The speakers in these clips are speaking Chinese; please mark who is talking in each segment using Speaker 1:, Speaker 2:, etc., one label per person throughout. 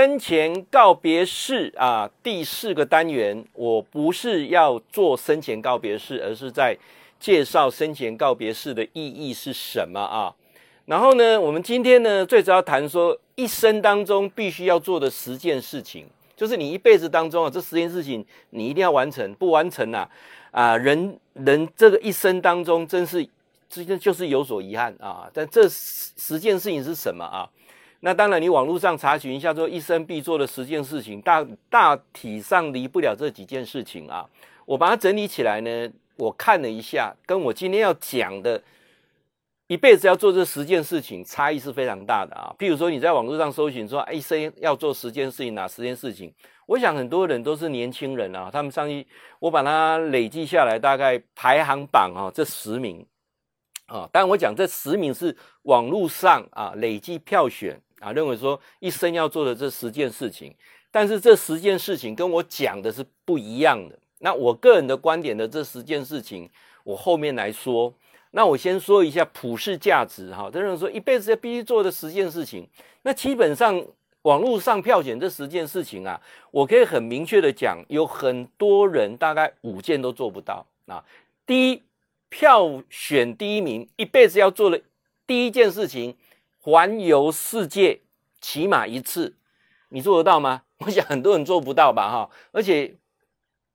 Speaker 1: 生前告别式啊，第四个单元，我不是要做生前告别式，而是在介绍生前告别式的意义是什么啊。然后呢，我们今天呢，最主要谈说一生当中必须要做的十件事情，就是你一辈子当中啊，这十件事情你一定要完成，不完成啊，啊，人人这个一生当中真是，这就是有所遗憾啊。但这十十件事情是什么啊？那当然，你网络上查询一下，说一生必做的十件事情，大大体上离不了这几件事情啊。我把它整理起来呢，我看了一下，跟我今天要讲的，一辈子要做这十件事情，差异是非常大的啊。譬如说，你在网络上搜寻说，一生要做十件事情，哪十件事情？我想很多人都是年轻人啊，他们上去，我把它累计下来，大概排行榜啊，这十名啊。当然，我讲这十名是网络上啊累计票选。啊，认为说一生要做的这十件事情，但是这十件事情跟我讲的是不一样的。那我个人的观点的这十件事情，我后面来说。那我先说一下普世价值哈，认为说一辈子要必须做的十件事情。那基本上网络上票选这十件事情啊，我可以很明确的讲，有很多人大概五件都做不到啊。第一，票选第一名，一辈子要做的第一件事情。环游世界起码一次，你做得到吗？我想很多人做不到吧，哈。而且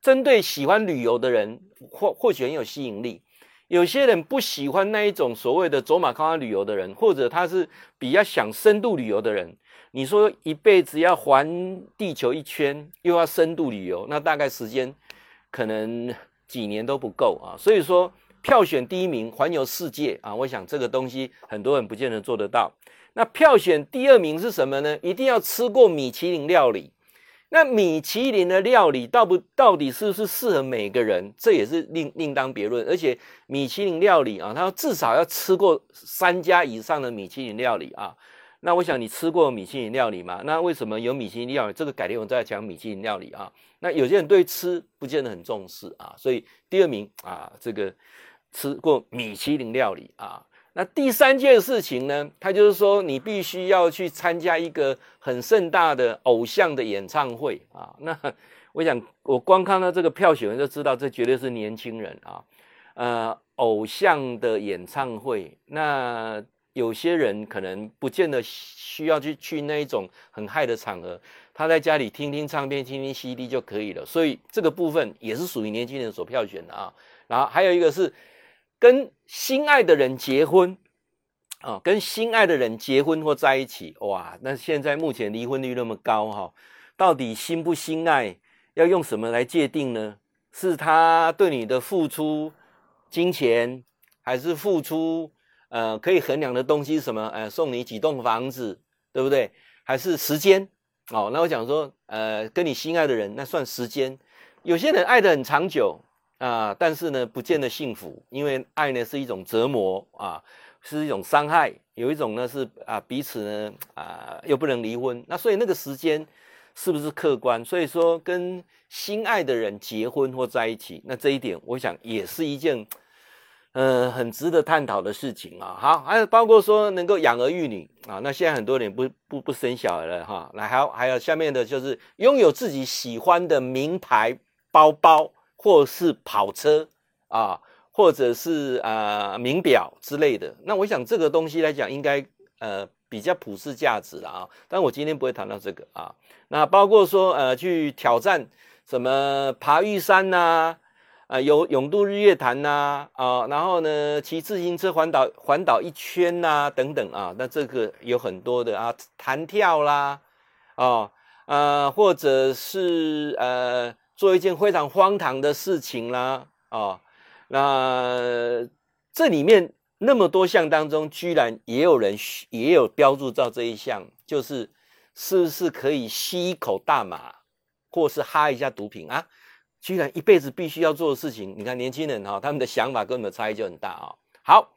Speaker 1: 针对喜欢旅游的人，或或许很有吸引力。有些人不喜欢那一种所谓的走马看花旅游的人，或者他是比较想深度旅游的人。你说一辈子要环地球一圈，又要深度旅游，那大概时间可能几年都不够啊。所以说。票选第一名，环游世界啊！我想这个东西很多人不见得做得到。那票选第二名是什么呢？一定要吃过米其林料理。那米其林的料理到不到底是不是适合每个人？这也是另另当别论。而且米其林料理啊，它至少要吃过三家以上的米其林料理啊。那我想你吃过米其林料理吗？那为什么有米其林料理？这个改天我再讲米其林料理啊。那有些人对吃不见得很重视啊，所以第二名啊，这个。吃过米其林料理啊，那第三件事情呢，他就是说你必须要去参加一个很盛大的偶像的演唱会啊。那我想，我光看到这个票选就知道，这绝对是年轻人啊。呃，偶像的演唱会，那有些人可能不见得需要去去那一种很嗨的场合，他在家里听听唱片、听听 CD 就可以了。所以这个部分也是属于年轻人所票选的啊。然后还有一个是。跟心爱的人结婚啊，跟心爱的人结婚或在一起，哇！那现在目前离婚率那么高哈，到底心不心爱，要用什么来界定呢？是他对你的付出金钱，还是付出呃可以衡量的东西？什么呃送你几栋房子，对不对？还是时间？哦，那我讲说呃跟你心爱的人，那算时间。有些人爱的很长久。啊，但是呢，不见得幸福，因为爱呢是一种折磨啊，是一种伤害。有一种呢是啊，彼此呢啊又不能离婚，那所以那个时间是不是客观？所以说跟心爱的人结婚或在一起，那这一点我想也是一件呃很值得探讨的事情啊。好，还有包括说能够养儿育女啊，那现在很多人不不不生小孩了哈。来，还有还有下面的就是拥有自己喜欢的名牌包包。或是跑车啊，或者是呃名表之类的，那我想这个东西来讲，应该呃比较普世价值了啊。但我今天不会谈到这个啊。那包括说呃去挑战什么爬玉山呐，啊、呃、有泳渡日月潭呐啊，然后呢骑自行车环岛环岛一圈呐、等等啊。那这个有很多的啊，弹跳啦，啊呃或者是呃。做一件非常荒唐的事情啦，啊、那这里面那么多项当中，居然也有人也有标注到这一项，就是是不是可以吸一口大麻，或是哈一下毒品啊？居然一辈子必须要做的事情，你看年轻人哈、他们的想法跟我们的差异就很大啊、好，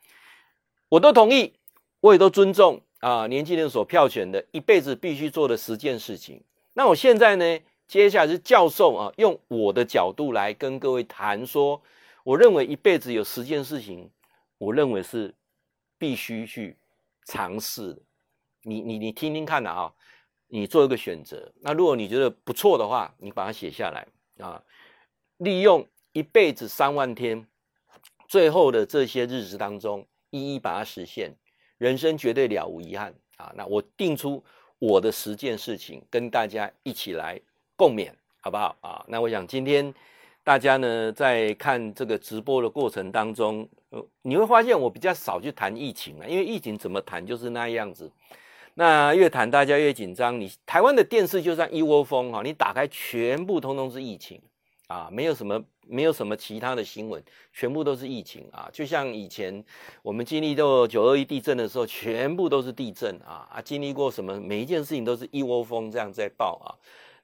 Speaker 1: 我都同意，我也都尊重啊，年轻人所票选的一辈子必须做的十件事情。那我现在呢？接下来是教授啊，用我的角度来跟各位谈说，我认为一辈子有十件事情，我认为是必须去尝试。你你你听听看呐啊，你做一个选择。那如果你觉得不错的话，你把它写下来啊，利用一辈子三万天，最后的这些日子当中，一一把它实现，人生绝对了无遗憾啊！那我定出我的十件事情，跟大家一起来共勉，好不好啊？那我想今天。大家呢，在看这个直播的过程当中，你会发现我比较少去谈疫情了，因为疫情怎么谈就是那样子。那越谈大家越紧张。你台湾的电视就像一窝蜂哈，你打开全部通通是疫情啊，没有什么没有什么其他的新闻，全部都是疫情啊。就像以前我们经历过九二一地震的时候，全部都是地震啊啊，经历过什么，每一件事情都是一窝蜂这样在报啊。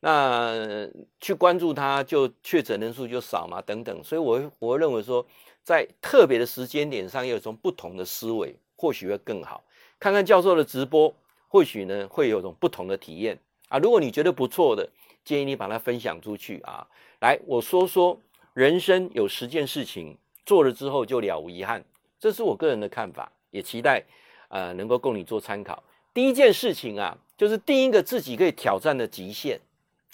Speaker 1: 那去关注它，就确诊人数就少嘛，等等。所以我，我认为说，在特别的时间点上，有一种不同的思维，或许会更好。看看教授的直播，或许呢会有一种不同的体验啊。如果你觉得不错的，建议你把它分享出去啊。来，我说说人生有十件事情做了之后就了无遗憾，这是我个人的看法，也期待呃能够供你做参考。第一件事情啊，就是第一个自己可以挑战的极限。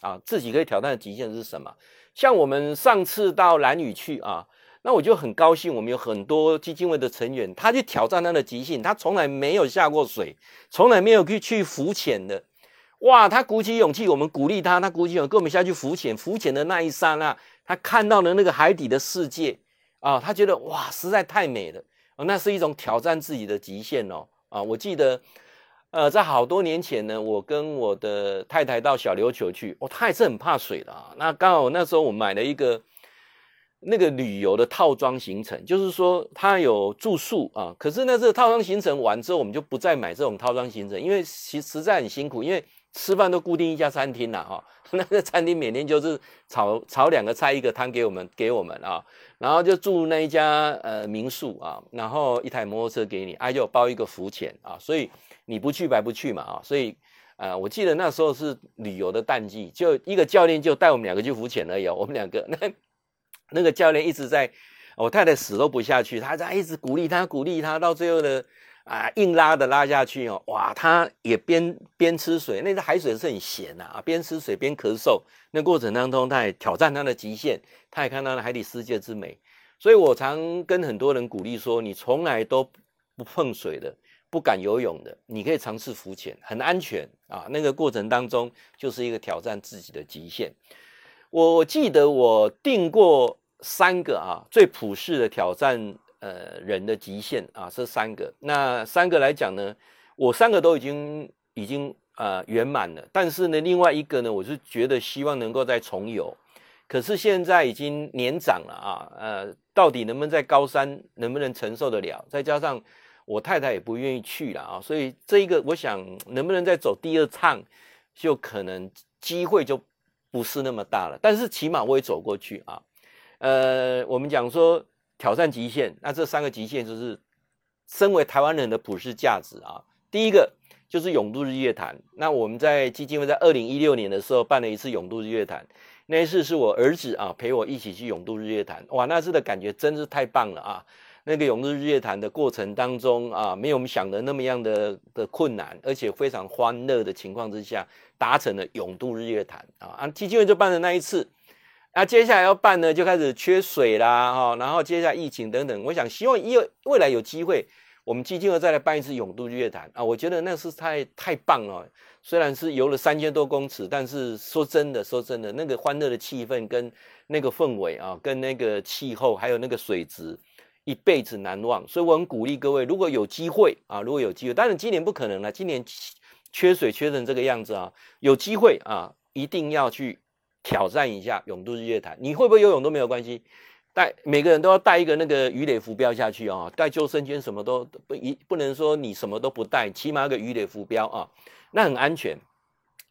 Speaker 1: 啊，自己可以挑战的极限是什么？像我们上次到兰屿去啊，那我就很高兴，我们有很多基金会的成员，他去挑战他的极限，他从来没有下过水，从来没有去去浮潜的，哇，他鼓起勇气，我们鼓励他，他鼓起勇气跟我们下去浮潜，浮潜的那一刹那，他看到了那个海底的世界啊，他觉得哇，实在太美了，那是一种挑战自己的极限哦，啊，我记得。呃，在好多年前呢，我跟我的太太到小琉球去，哦，她也是很怕水的啊。那刚好那时候我买了一个那个旅游的套装行程，就是说它有住宿啊。可是呢，这个套装行程完之后，我们就不再买这种套装行程，因为其实在很辛苦，因为吃饭都固定一家餐厅了哈。那个餐厅每天就是炒炒两个菜一个汤给我们给我们啊，然后就住那一家呃民宿啊，然后一台摩托车给你，还有包一个浮潜啊，所以。你不去白不去嘛啊，所以，呃，我记得那时候是旅游的淡季，就一个教练就带我们两个去浮潜而已。我们两个那那个教练一直在，我太太死都不下去，他在一直鼓励他，鼓励他，到最后呢啊硬拉的拉下去哦，哇，他也边边吃水，那个海水是很咸呐啊，边吃水边咳嗽，那过程当中他也挑战他的极限，他也看到了海底世界之美。所以我常跟很多人鼓励说，你从来都不碰水的。不敢游泳的，你可以尝试浮潜，很安全啊。那个过程当中就是一个挑战自己的极限。我记得我定过三个啊，最普世的挑战呃人的极限啊，这三个。那三个来讲呢，我三个都已经已经呃圆满了。但是呢，另外一个呢，我是觉得希望能够再重游。可是现在已经年长了啊，呃，到底能不能在高山能不能承受得了？再加上。我太太也不愿意去了啊，所以这一个我想能不能再走第二趟，就可能机会就不是那么大了。但是起码我也走过去啊。呃，我们讲说挑战极限，那这三个极限就是身为台湾人的普世价值啊。第一个就是永渡日月潭，那我们在基金会在二零一六年的时候办了一次永渡日月潭，那一次是我儿子啊陪我一起去永渡日月潭，哇，那次的感觉真是太棒了啊！那个永渡日月潭的过程当中啊，没有我们想的那么样的的困难，而且非常欢乐的情况之下，达成了永渡日月潭啊。啊，基金会就办了那一次，啊、接下来要办呢，就开始缺水啦，哈，然后接下来疫情等等。我想希望因为未来有机会，我们基金会再来办一次永渡日月潭啊，我觉得那是太太棒了。虽然是游了三千多公尺，但是说真的，说真的，那个欢乐的气氛跟那个氛围啊，跟那个气候，还有那个水质。一辈子难忘，所以我很鼓励各位，如果有机会啊，如果有机会，当然今年不可能了，今年缺水缺成这个样子啊，有机会啊，一定要去挑战一下泳渡日月潭。你会不会游泳都没有关系，带每个人都要带一个那个鱼雷浮标下去啊，带救生圈什么都不一，不能说你什么都不带，起码个鱼雷浮标啊，那很安全。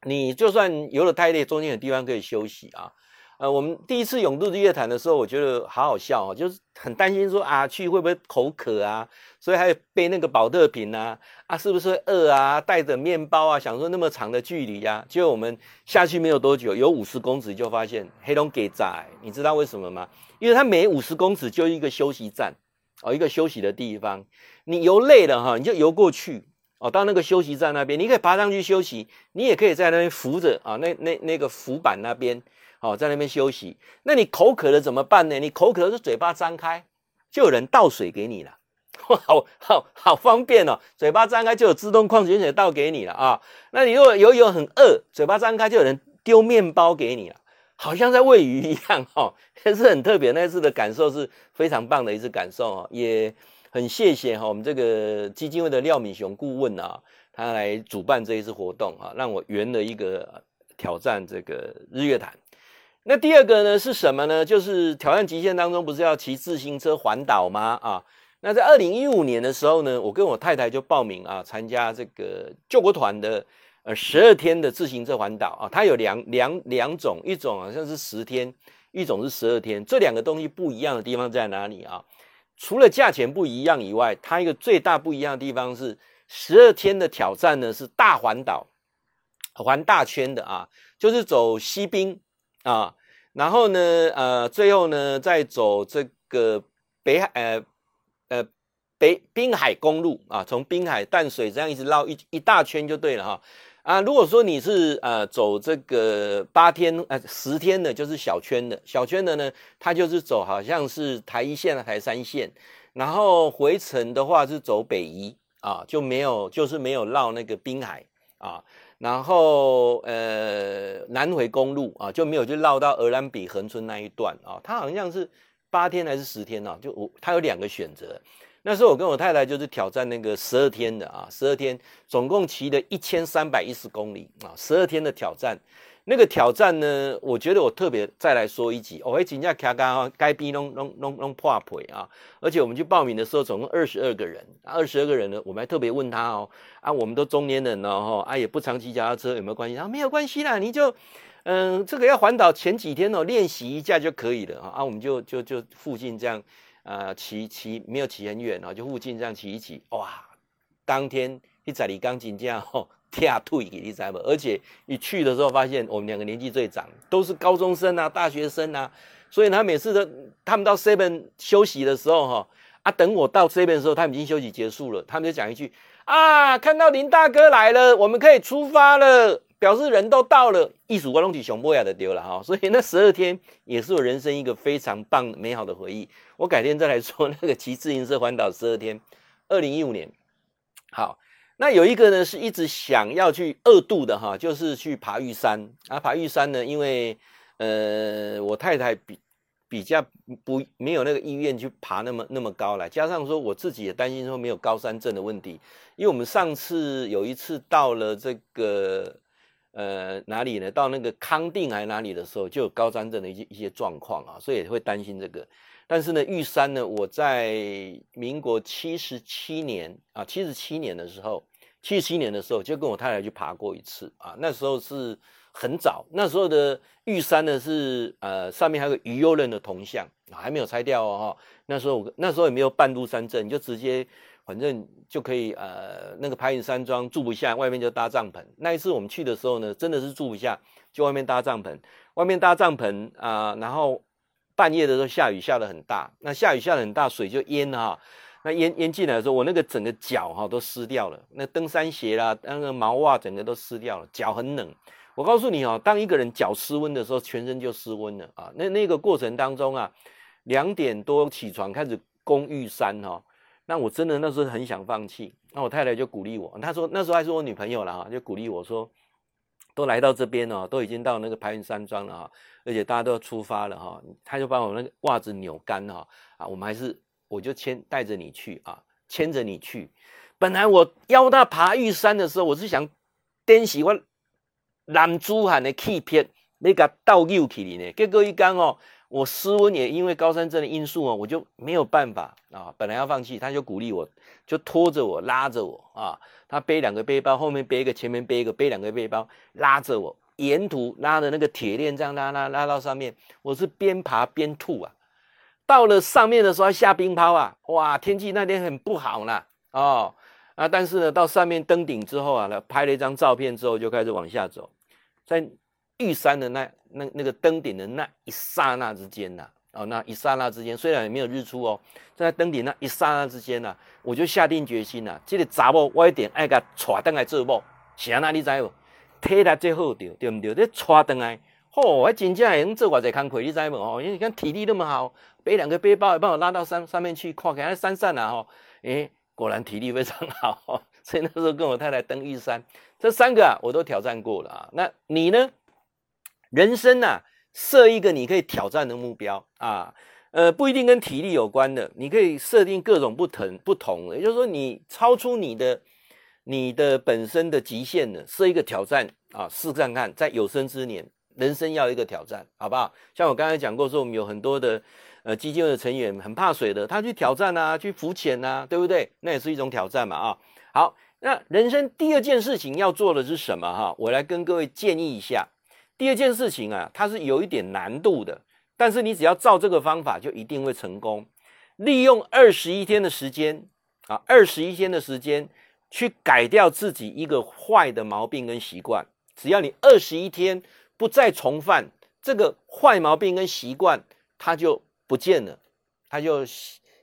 Speaker 1: 你就算游得太累，中间有地方可以休息啊。呃，我们第一次泳渡日月潭的时候，我觉得好好笑哦，就是很担心说啊，去会不会口渴啊，所以还背那个保特瓶啊，啊，是不是饿啊？带着面包啊，想说那么长的距离呀、啊，结果我们下去没有多久，有五十公尺就发现黑龙给仔，你知道为什么吗？因为它每五十公尺就一个休息站，哦，一个休息的地方，你游累了哈，你就游过去哦，到那个休息站那边，你可以爬上去休息，你也可以在那边扶着啊，那那那个浮板那边，哦，在那边休息。那你口渴了怎么办呢？你口渴是嘴巴张开，就有人倒水给你了，好好好方便哦，嘴巴张开就有自动矿泉水倒给你了啊。那你如果游泳很饿，嘴巴张开就有人丢面包给你了，好像在喂鱼一样哦，也是很特别。那次的感受是非常棒的一次感受哦，也。很谢谢哈，我们这个基金会的廖敏雄顾问啊，他来主办这一次活动啊，让我圆了一个挑战这个日月潭。那第二个呢是什么呢？就是挑战极限当中不是要骑自行车环岛吗？啊，那在二零一五年的时候呢，我跟我太太就报名啊，参加这个救国团的呃十二天的自行车环岛啊。它有两两两种，一种好像是十天，一种是十二天。这两个东西不一样的地方在哪里啊？除了价钱不一样以外，它一个最大不一样的地方是十二天的挑战呢，是大环岛，环大圈的啊，就是走西滨啊，然后呢，呃，最后呢再走这个北海，呃呃北滨海公路啊，从滨海淡水这样一直绕一一大圈就对了哈。啊，如果说你是呃走这个八天呃十天的，就是小圈的，小圈的呢，它就是走好像是台一线台三线，然后回程的话是走北宜啊，就没有就是没有绕那个滨海啊，然后呃南回公路啊就没有就绕到鹅銮鼻恒村那一段啊，它好像是八天还是十天呢？啊？就我它有两个选择。那时候我跟我太太就是挑战那个十二天的啊，十二天总共骑了一千三百一十公里啊，十二天的挑战。那个挑战呢，我觉得我特别再来说一集，我会请假卡卡该逼弄弄弄弄破腿啊！而且我们去报名的时候，总共二十二个人，二十二个人呢，我们还特别问他哦，啊，我们都中年人了哈，啊，也不常骑脚踏车，有没有关系？他啊，没有关系啦，你就嗯，这个要环岛前几天哦，练习一下就可以了啊，啊，我们就就就附近这样。啊，骑骑没有骑很远哦，就附近这样骑一骑，哇！当天一在你刚进这样吼，跳退给你知道吗？而且你去的时候发现，我们两个年纪最长，都是高中生啊，大学生啊，所以他每次都他们到 seven 休息的时候哈，啊，等我到 seven 的时候，他们已经休息结束了，他们就讲一句啊，看到林大哥来了，我们可以出发了。表示人都到了，艺术活动体熊博雅的丢了哈，所以那十二天也是我人生一个非常棒美好的回忆。我改天再来说那个骑自行车环岛十二天，二零一五年。好，那有一个呢是一直想要去二度的哈，就是去爬玉山啊。爬玉山呢，因为呃我太太比比较不没有那个意愿去爬那么那么高了，加上说我自己也担心说没有高山症的问题，因为我们上次有一次到了这个。呃，哪里呢？到那个康定还是哪里的时候，就有高山症的一些一些状况啊，所以也会担心这个。但是呢，玉山呢，我在民国七十七年啊，七十七年的时候，七十七年的时候就跟我太太去爬过一次啊。那时候是很早，那时候的玉山呢是呃上面还有个于右任的铜像啊，还没有拆掉哦。那时候那时候也没有半路山镇，就直接。反正就可以，呃，那个排云山庄住不下，外面就搭帐篷。那一次我们去的时候呢，真的是住不下，就外面搭帐篷。外面搭帐篷啊，然后半夜的时候下雨下得很大，那下雨下得很大，水就淹了哈、那淹淹进来的时候，我那个整个脚哈都湿掉了，那登山鞋啦，那个毛袜整个都湿掉了，脚很冷。我告诉你哦，当一个人脚湿温的时候，全身就湿温了啊。那那个过程当中啊，两点多起床开始攻玉山哈。那我真的那时候很想放弃，那我太太就鼓励我，她说那时候还是我女朋友了哈，就鼓励我说，都来到这边了，都已经到那个排云山庄了哈，而且大家都要出发了哈，他就把我那个袜子扭干哈，啊，我们还是我就牵带着你去啊，牵着你去。本来我邀他爬玉山的时候，我是想点起我男子汉的气魄，那个倒扭起来呢，结果一讲哦。我失温也因为高山症的因素哦，我就没有办法啊。本来要放弃，他就鼓励我，就拖着我，拉着我啊。他背两个背包，后面背一个，前面背一个，背两个背包，拉着我，沿途拉着那个铁链，这样拉拉拉到上面。我是边爬边吐啊。到了上面的时候，下冰雹啊，哇，天气那天很不好呢。哦啊，但是呢，到上面登顶之后啊，拍了一张照片之后，就开始往下走，在玉山的那。那那个登顶的那一刹那之间呐，哦，那一刹那之间，虽然也没有日出哦，在登顶那一刹那之间呢、啊，我就下定决心了、啊，这个查某我一定爱甲带登来做某，是安那你知无？体力最好对对不对？你带登来，吼、哦，还真正能做偌济工课，你知无？哦，因为你看体力那么好，背两个背包也帮我拉到山上面去，看看山上啊，吼，诶，果然体力非常好，所以那时候跟我太太登玉山，这三个啊，我都挑战过了啊。那你呢？人生啊。设一个你可以挑战的目标啊，呃，不一定跟体力有关的，你可以设定各种不同不同的，也就是说，你超出你的你的本身的极限的，设一个挑战啊，试看看，在有生之年，人生要一个挑战，好不好？像我刚才讲过说，我们有很多的呃基金会的成员很怕水的，他去挑战啊，去浮潜啊，对不对？那也是一种挑战嘛啊。好，那人生第二件事情要做的是什么哈？我来跟各位建议一下。第二件事情啊，它是有一点难度的，但是你只要照这个方法，就一定会成功。利用二十一天的时间啊，二十一天的时间去改掉自己一个坏的毛病跟习惯。只要你二十一天不再重犯这个坏毛病跟习惯，它就不见了，它就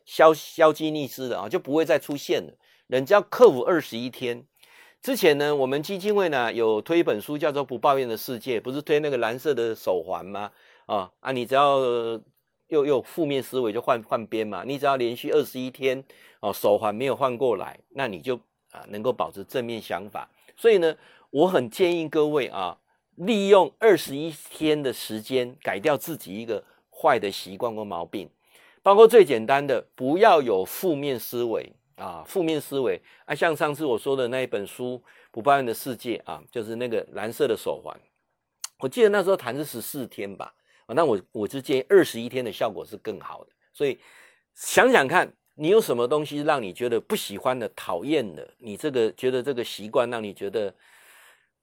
Speaker 1: 消消积匿失了啊，就不会再出现了。人只要克服二十一天。之前呢，我们基金会呢有推一本书，叫做《不抱怨的世界》，不是推那个蓝色的手环吗？啊啊，你只要又又负面思维就换换边嘛。你只要连续二十一天哦，手环没有换过来，那你就啊能够保持正面想法。所以呢，我很建议各位啊，利用二十一天的时间改掉自己一个坏的习惯或毛病，包括最简单的，不要有负面思维。啊，负面思维啊，像上次我说的那一本书《不抱怨的世界》啊，就是那个蓝色的手环。我记得那时候谈是十四天吧，啊，那我我就建议二十一天的效果是更好的。所以想想看，你有什么东西让你觉得不喜欢的、讨厌的？你这个觉得这个习惯让你觉得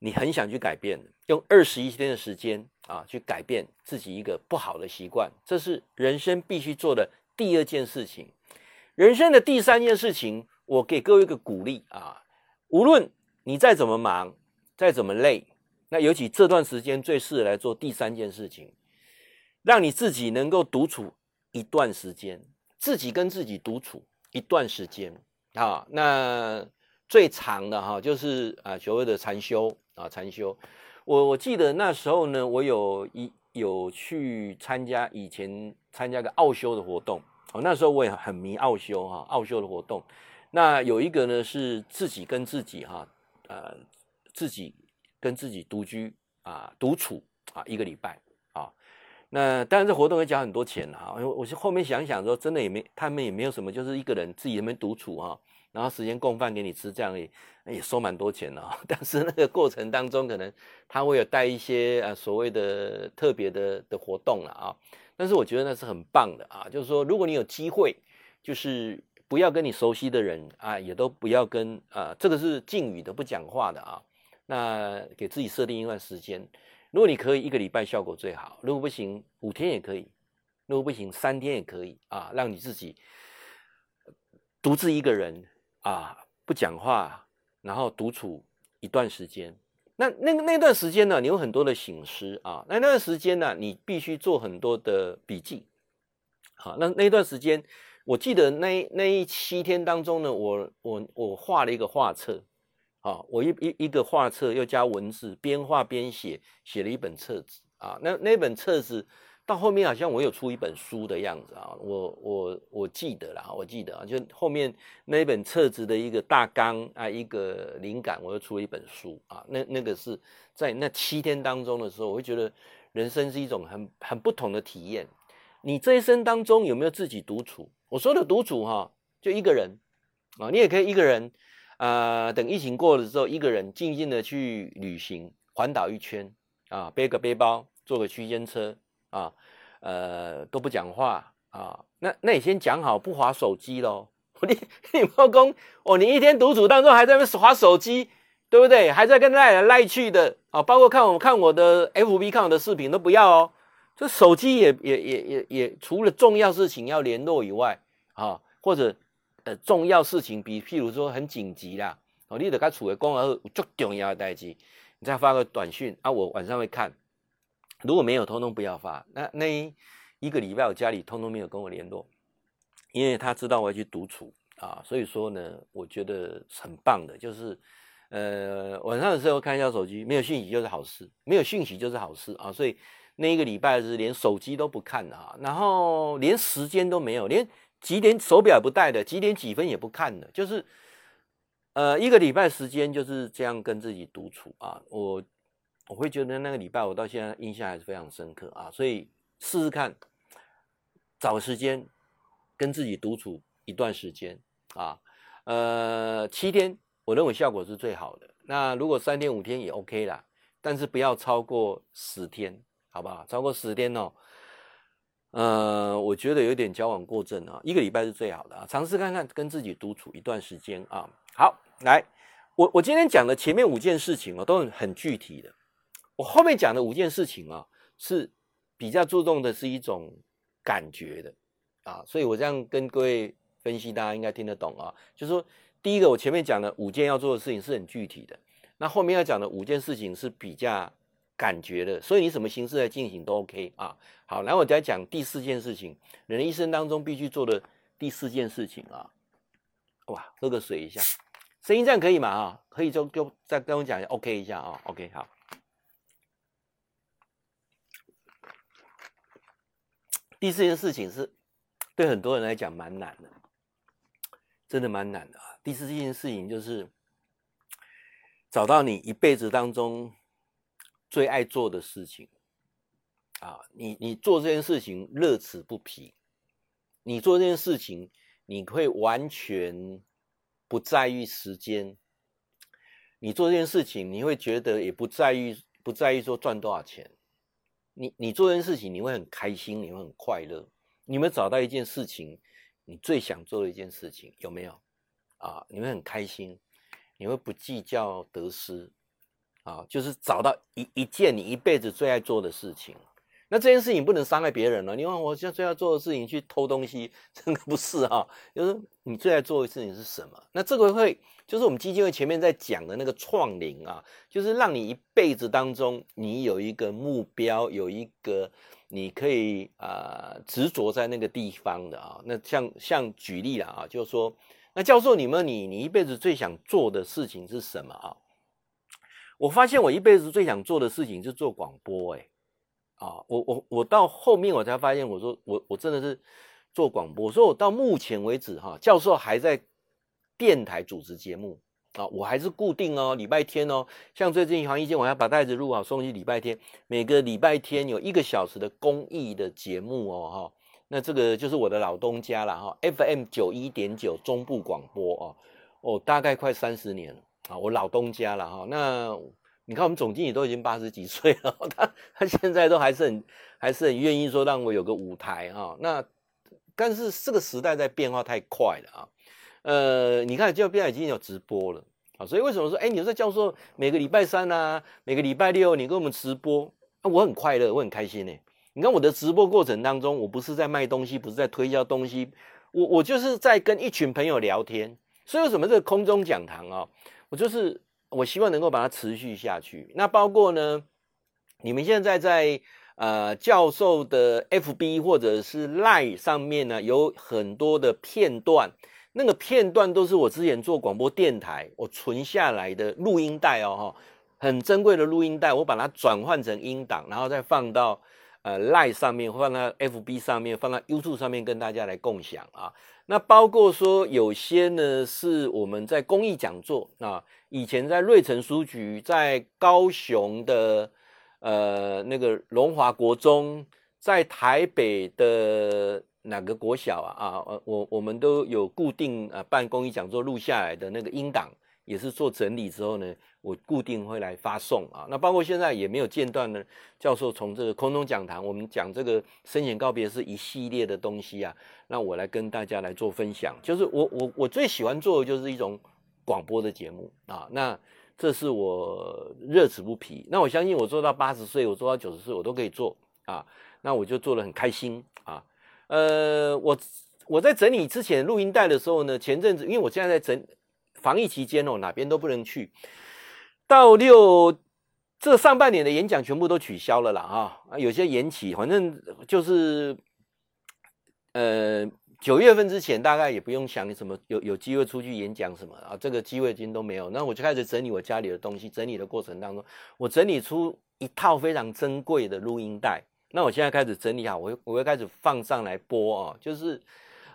Speaker 1: 你很想去改变，用二十一天的时间啊，去改变自己一个不好的习惯，这是人生必须做的第二件事情。人生的第三件事情，我给各位一个鼓励啊！无论你再怎么忙，再怎么累，那尤其这段时间最适合来做第三件事情，让你自己能够独处一段时间，自己跟自己独处一段时间啊。那最长的哈，就是啊所谓的禅修啊，禅修。我我记得那时候呢，我有一有去参加以前参加个奥修的活动。哦，那时候我也很迷奥修哈，奥修的活动。那有一个呢是自己跟自己哈，呃，自己跟自己独居啊，独处啊一个礼拜啊。那当然这活动会交很多钱哈，我我是后面想想说，真的也没他们也没有什么，就是一个人自己那边独处哈，然后时间供饭给你吃这样也也收蛮多钱的。但是那个过程当中，可能他会有带一些呃所谓的特别的的活动了啊。但是我觉得那是很棒的啊，就是说，如果你有机会，就是不要跟你熟悉的人啊，也都不要跟啊，这个是禁语的，不讲话的啊。那给自己设定一段时间，如果你可以一个礼拜效果最好，如果不行五天也可以，如果不行三天也可以啊，让你自己独自一个人啊，不讲话，然后独处一段时间。那那个那段时间呢，你有很多的醒思啊。那那段时间呢，你必须做很多的笔记。好，那那段时间，我记得那那一七天当中呢，我我我画了一个画册。啊，我一一一个画册又加文字，边画边写，写了一本册子啊。那那本册子。到后面好像我有出一本书的样子啊，我我我记得啦，我记得啊，就后面那一本册子的一个大纲啊，一个灵感，我又出了一本书啊。那那个是在那七天当中的时候，我会觉得人生是一种很很不同的体验。你这一生当中有没有自己独处？我说的独处哈，就一个人啊，你也可以一个人啊，等疫情过了之后，一个人静静的去旅行，环岛一圈啊，背个背包，坐个区间车。啊，呃，都不讲话啊，那那你先讲好不划手机喽。你你老公哦，你一天独处当中还在那滑手机，对不对？还在跟赖来赖去的啊，包括看我看我的 FB 看我的视频都不要哦。这手机也也也也也除了重要事情要联络以外啊，或者呃重要事情比譬如说很紧急啦，哦，你得该处为公而最重要的代志，你再发个短讯啊，我晚上会看。如果没有，通通不要发。那那一个礼拜我家里通通没有跟我联络，因为他知道我要去独处啊，所以说呢，我觉得很棒的，就是呃晚上的时候看一下手机，没有讯息就是好事，没有讯息就是好事啊，所以那一个礼拜是连手机都不看的啊，然后连时间都没有，连几点手表不戴的，几点几分也不看的，就是呃一个礼拜时间就是这样跟自己独处啊，我。我会觉得那个礼拜我到现在印象还是非常深刻啊，所以试试看，找时间跟自己独处一段时间啊，呃，七天我认为效果是最好的。那如果三天五天也 OK 啦，但是不要超过十天，好不好？超过十天哦，呃，我觉得有点矫枉过正啊。一个礼拜是最好的啊，尝试看看跟自己独处一段时间啊。好，来，我我今天讲的前面五件事情哦，都很很具体的。我后面讲的五件事情啊，是比较注重的是一种感觉的啊，所以我这样跟各位分析，大家应该听得懂啊。就是说，第一个，我前面讲的五件要做的事情是很具体的，那后面要讲的五件事情是比较感觉的，所以你什么形式来进行都 OK 啊。好，然后我再讲第四件事情，人一生当中必须做的第四件事情啊。哇，喝个水一下，声音这样可以吗？啊，可以就就再跟我讲一下，OK 一下啊，OK 好。第四件事情是对很多人来讲蛮难的，真的蛮难的啊。第四件事情就是找到你一辈子当中最爱做的事情啊，你你做这件事情乐此不疲，你做这件事情你会完全不在意时间，你做这件事情你会觉得也不在意不在意说赚多少钱。你你做一件事情，你会很开心，你会很快乐。你有没有找到一件事情，你最想做的一件事情有没有？啊，你会很开心，你会不计较得失，啊，就是找到一一件你一辈子最爱做的事情。那这件事情不能伤害别人了。你问我现在最爱做的事情去偷东西，真的不是哈。就是你最爱做的事情是什么？那这个会就是我们基金会前面在讲的那个创领啊，就是让你一辈子当中你有一个目标，有一个你可以啊执着在那个地方的啊。那像像举例了啊，就是说，那教授你们你你一辈子最想做的事情是什么啊？我发现我一辈子最想做的事情是做广播，哎。啊，我我我到后面我才发现，我说我我真的是做广播，我说我到目前为止哈，教授还在电台主持节目啊，我还是固定哦，礼拜天哦，像最近黄一健，我要把袋子录好送去礼拜天，每个礼拜天有一个小时的公益的节目哦哈，那这个就是我的老东家了哈，FM 九一点九中部广播哦，哦大概快三十年了啊，我老东家了哈，那。你看，我们总经理都已经八十几岁了，他他现在都还是很还是很愿意说让我有个舞台啊。那但是这个时代在变化太快了啊。呃，你看，就现在已经有直播了啊，所以为什么说，哎，你说教授每个礼拜三啊，每个礼拜六你跟我们直播，啊，我很快乐，我很开心呢。你看我的直播过程当中，我不是在卖东西，不是在推销东西，我我就是在跟一群朋友聊天。所以为什么这个空中讲堂啊，我就是。我希望能够把它持续下去。那包括呢，你们现在在呃教授的 FB 或者是 Line 上面呢，有很多的片段，那个片段都是我之前做广播电台我存下来的录音带哦，很珍贵的录音带，我把它转换成音档，然后再放到呃 Line 上面，放到 FB 上面，放到 YouTube 上面跟大家来共享啊。那包括说有些呢是我们在公益讲座啊，以前在瑞城书局，在高雄的呃那个龙华国中，在台北的哪个国小啊啊，我我们都有固定啊办公益讲座录下来的那个音档，也是做整理之后呢。我固定会来发送啊，那包括现在也没有间断呢。教授从这个空中讲堂，我们讲这个生前告别是一系列的东西啊，那我来跟大家来做分享。就是我我我最喜欢做的就是一种广播的节目啊，那这是我乐此不疲。那我相信我做到八十岁，我做到九十岁，我都可以做啊。那我就做的很开心啊。呃，我我在整理之前录音带的时候呢，前阵子因为我现在在整防疫期间哦，哪边都不能去。到六，这上半年的演讲全部都取消了啦，哈，有些延期，反正就是呃，九月份之前大概也不用想什么有有机会出去演讲什么啊，这个机会已经都没有。那我就开始整理我家里的东西，整理的过程当中，我整理出一套非常珍贵的录音带。那我现在开始整理好，我我会开始放上来播啊，就是。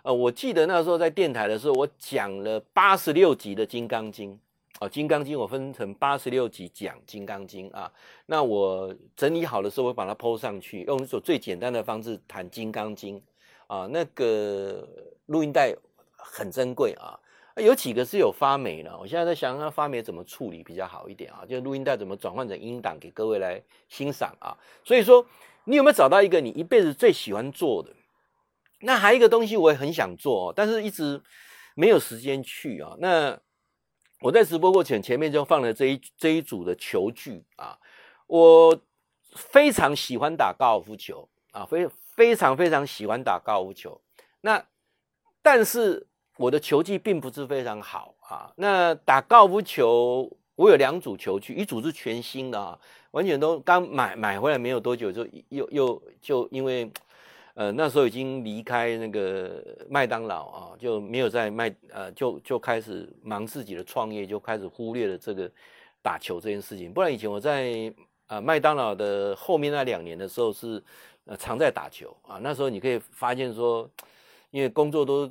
Speaker 1: 呃，我记得那时候在电台的时候，我讲了八十六集的《金刚经》啊，《金刚经》我分成八十六集讲《金刚经》啊。那我整理好的时候，我把它 po 上去，用一种最简单的方式谈《金刚经》啊。那个录音带很珍贵啊，有几个是有发霉了。我现在在想，它发霉怎么处理比较好一点啊？就录音带怎么转换成音档给各位来欣赏啊？所以说，你有没有找到一个你一辈子最喜欢做的？那还有一个东西我也很想做，但是一直没有时间去啊。那我在直播过前前面就放了这一这一组的球具啊，我非常喜欢打高尔夫球啊，非非常非常喜欢打高尔夫球。那但是我的球技并不是非常好啊。那打高尔夫球，我有两组球具，一组是全新的啊，完全都刚买买回来没有多久就又又就因为。呃，那时候已经离开那个麦当劳啊，就没有在麦呃，就就开始忙自己的创业，就开始忽略了这个打球这件事情。不然以前我在呃麦当劳的后面那两年的时候是呃常在打球啊。那时候你可以发现说，因为工作都。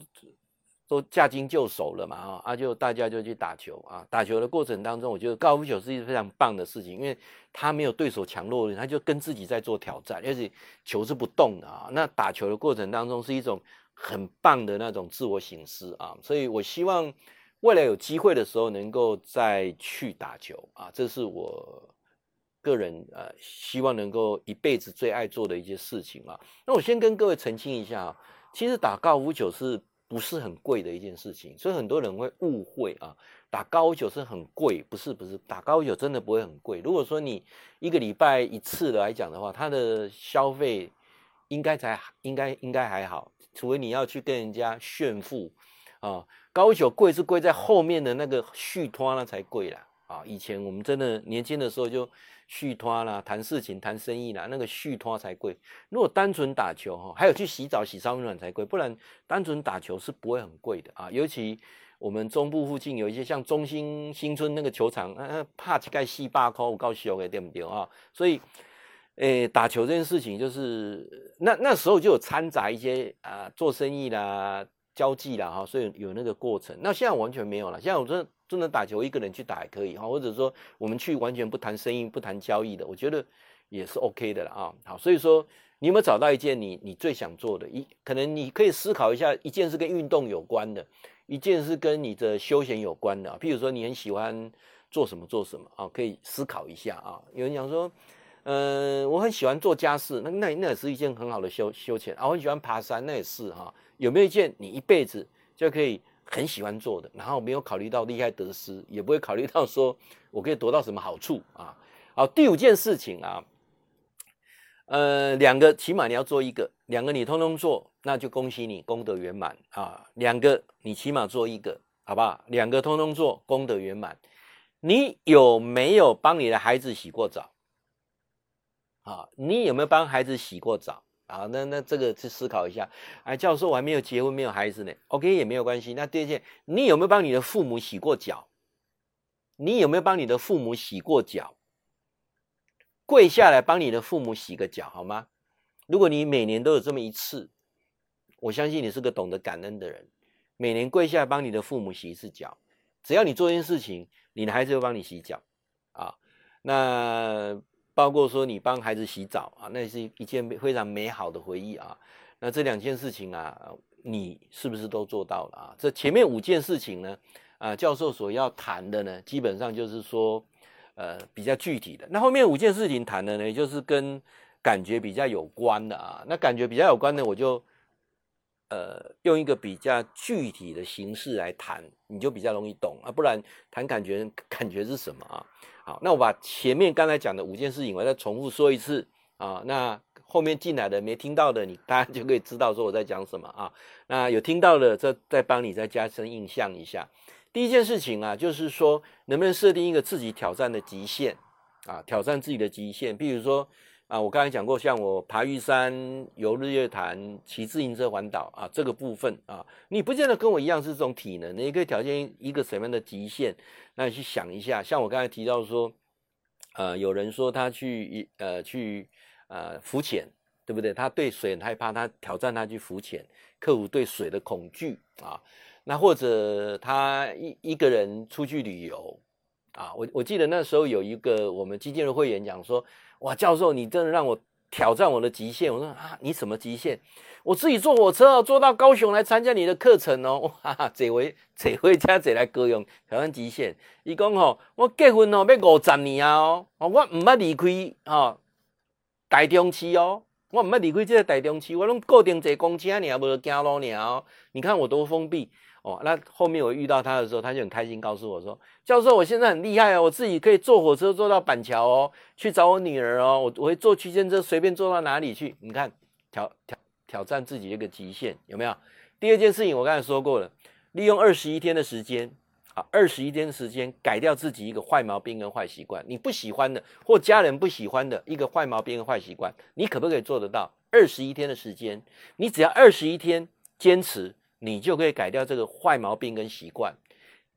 Speaker 1: 都驾轻就熟了嘛，啊，啊，就大家就去打球啊。打球的过程当中，我觉得高尔夫球是一个非常棒的事情，因为他没有对手强弱，他就跟自己在做挑战，而且球是不动的啊。那打球的过程当中是一种很棒的那种自我省思啊。所以我希望未来有机会的时候能够再去打球啊，这是我个人呃希望能够一辈子最爱做的一件事情啊。那我先跟各位澄清一下啊，其实打高尔夫球是。不是很贵的一件事情，所以很多人会误会啊，打高尔夫是很贵，不是不是，打高尔夫真的不会很贵。如果说你一个礼拜一次来讲的话，它的消费应该才应该应该还好，除非你要去跟人家炫富啊。高尔夫贵是贵在后面的那个续托那才贵啦啊。以前我们真的年轻的时候就。续拖啦，谈事情、谈生意啦，那个续拖才贵。如果单纯打球哈，还有去洗澡、洗桑温暖才贵，不然单纯打球是不会很贵的啊。尤其我们中部附近有一些像中兴新村那个球场，啊，怕去盖四百块，我告诉你对不对啊？所以，诶、打球这件事情就是那那时候就有掺杂一些啊，做生意啦。交际啦哈，所以有那个过程。那现在完全没有了。现在我真的真的打球，一个人去打也可以哈，或者说我们去完全不谈生意、不谈交易的，我觉得也是 OK 的了啊。好，所以说你有没有找到一件你你最想做的？一可能你可以思考一下，一件是跟运动有关的，一件是跟你的休闲有关的啊。譬如说你很喜欢做什么做什么啊，可以思考一下啊。有人讲说，嗯、我很喜欢做家事，那那那也是一件很好的休休闲啊。我很喜欢爬山，那也是哈。有没有一件你一辈子就可以很喜欢做的，然后没有考虑到利害得失，也不会考虑到说我可以得到什么好处啊？好，第五件事情啊，呃，两个起码你要做一个，两个你通通做，那就恭喜你功德圆满啊。两个你起码做一个，好不好？两个通通做，功德圆满。你有没有帮你的孩子洗过澡？啊，你有没有帮孩子洗过澡？好，那那这个去思考一下。哎，教授，我还没有结婚，没有孩子呢。OK，也没有关系。那第二件，你有没有帮你的父母洗过脚？你有没有帮你的父母洗过脚？跪下来帮你的父母洗个脚好吗？如果你每年都有这么一次，我相信你是个懂得感恩的人。每年跪下来帮你的父母洗一次脚，只要你做一件事情，你的孩子会帮你洗脚啊。那。包括说你帮孩子洗澡啊，那是一件非常美好的回忆啊。那这两件事情啊，你是不是都做到了啊？这前面五件事情呢，啊，教授所要谈的呢，基本上就是说，呃，比较具体的。那后面五件事情谈的呢，也就是跟感觉比较有关的啊。那感觉比较有关的，我就呃用一个比较具体的形式来谈，你就比较容易懂啊。不然谈感觉，感觉是什么啊？好，那我把前面刚才讲的五件事情，我再重复说一次啊。那后面进来的没听到的，你大家就可以知道说我在讲什么啊。那有听到的，再再帮你再加深印象一下。第一件事情啊，就是说能不能设定一个自己挑战的极限啊，挑战自己的极限。比如说啊，我刚才讲过，像我爬玉山、游日月潭、骑自行车环岛啊，这个部分啊，你不见得跟我一样是这种体能，你可以挑战一个什么样的极限，那你去想一下。像我刚才提到说，呃，有人说他去呃去呃浮潜，对不对？他对水很害怕，他挑战他去浮潜，克服对水的恐惧啊。那或者他一一个人出去旅游。啊，我我记得那时候有一个我们基金的会员讲说，哇，教授你真的让我挑战我的极限。我说啊，你什么极限？我自己坐火车哦，坐到高雄来参加你的课程哦。哇，这回这回加这来歌用挑战极限。伊讲吼，我结婚哦要五十年啊哦，我唔捌离开哈台中市哦，我唔捌离开这个台中市，我拢固定坐公车，你还无走路呢哦。你看我多封闭。哦，那后面我遇到他的时候，他就很开心，告诉我说：“教授，我现在很厉害哦，我自己可以坐火车坐到板桥哦，去找我女儿哦，我我会坐区间车随便坐到哪里去。你看，挑挑挑战自己一个极限，有没有？第二件事情我刚才说过了，利用二十一天的时间啊，二十一天的时间改掉自己一个坏毛病跟坏习惯，你不喜欢的或家人不喜欢的一个坏毛病跟坏习惯，你可不可以做得到？二十一天的时间，你只要二十一天坚持。”你就可以改掉这个坏毛病跟习惯。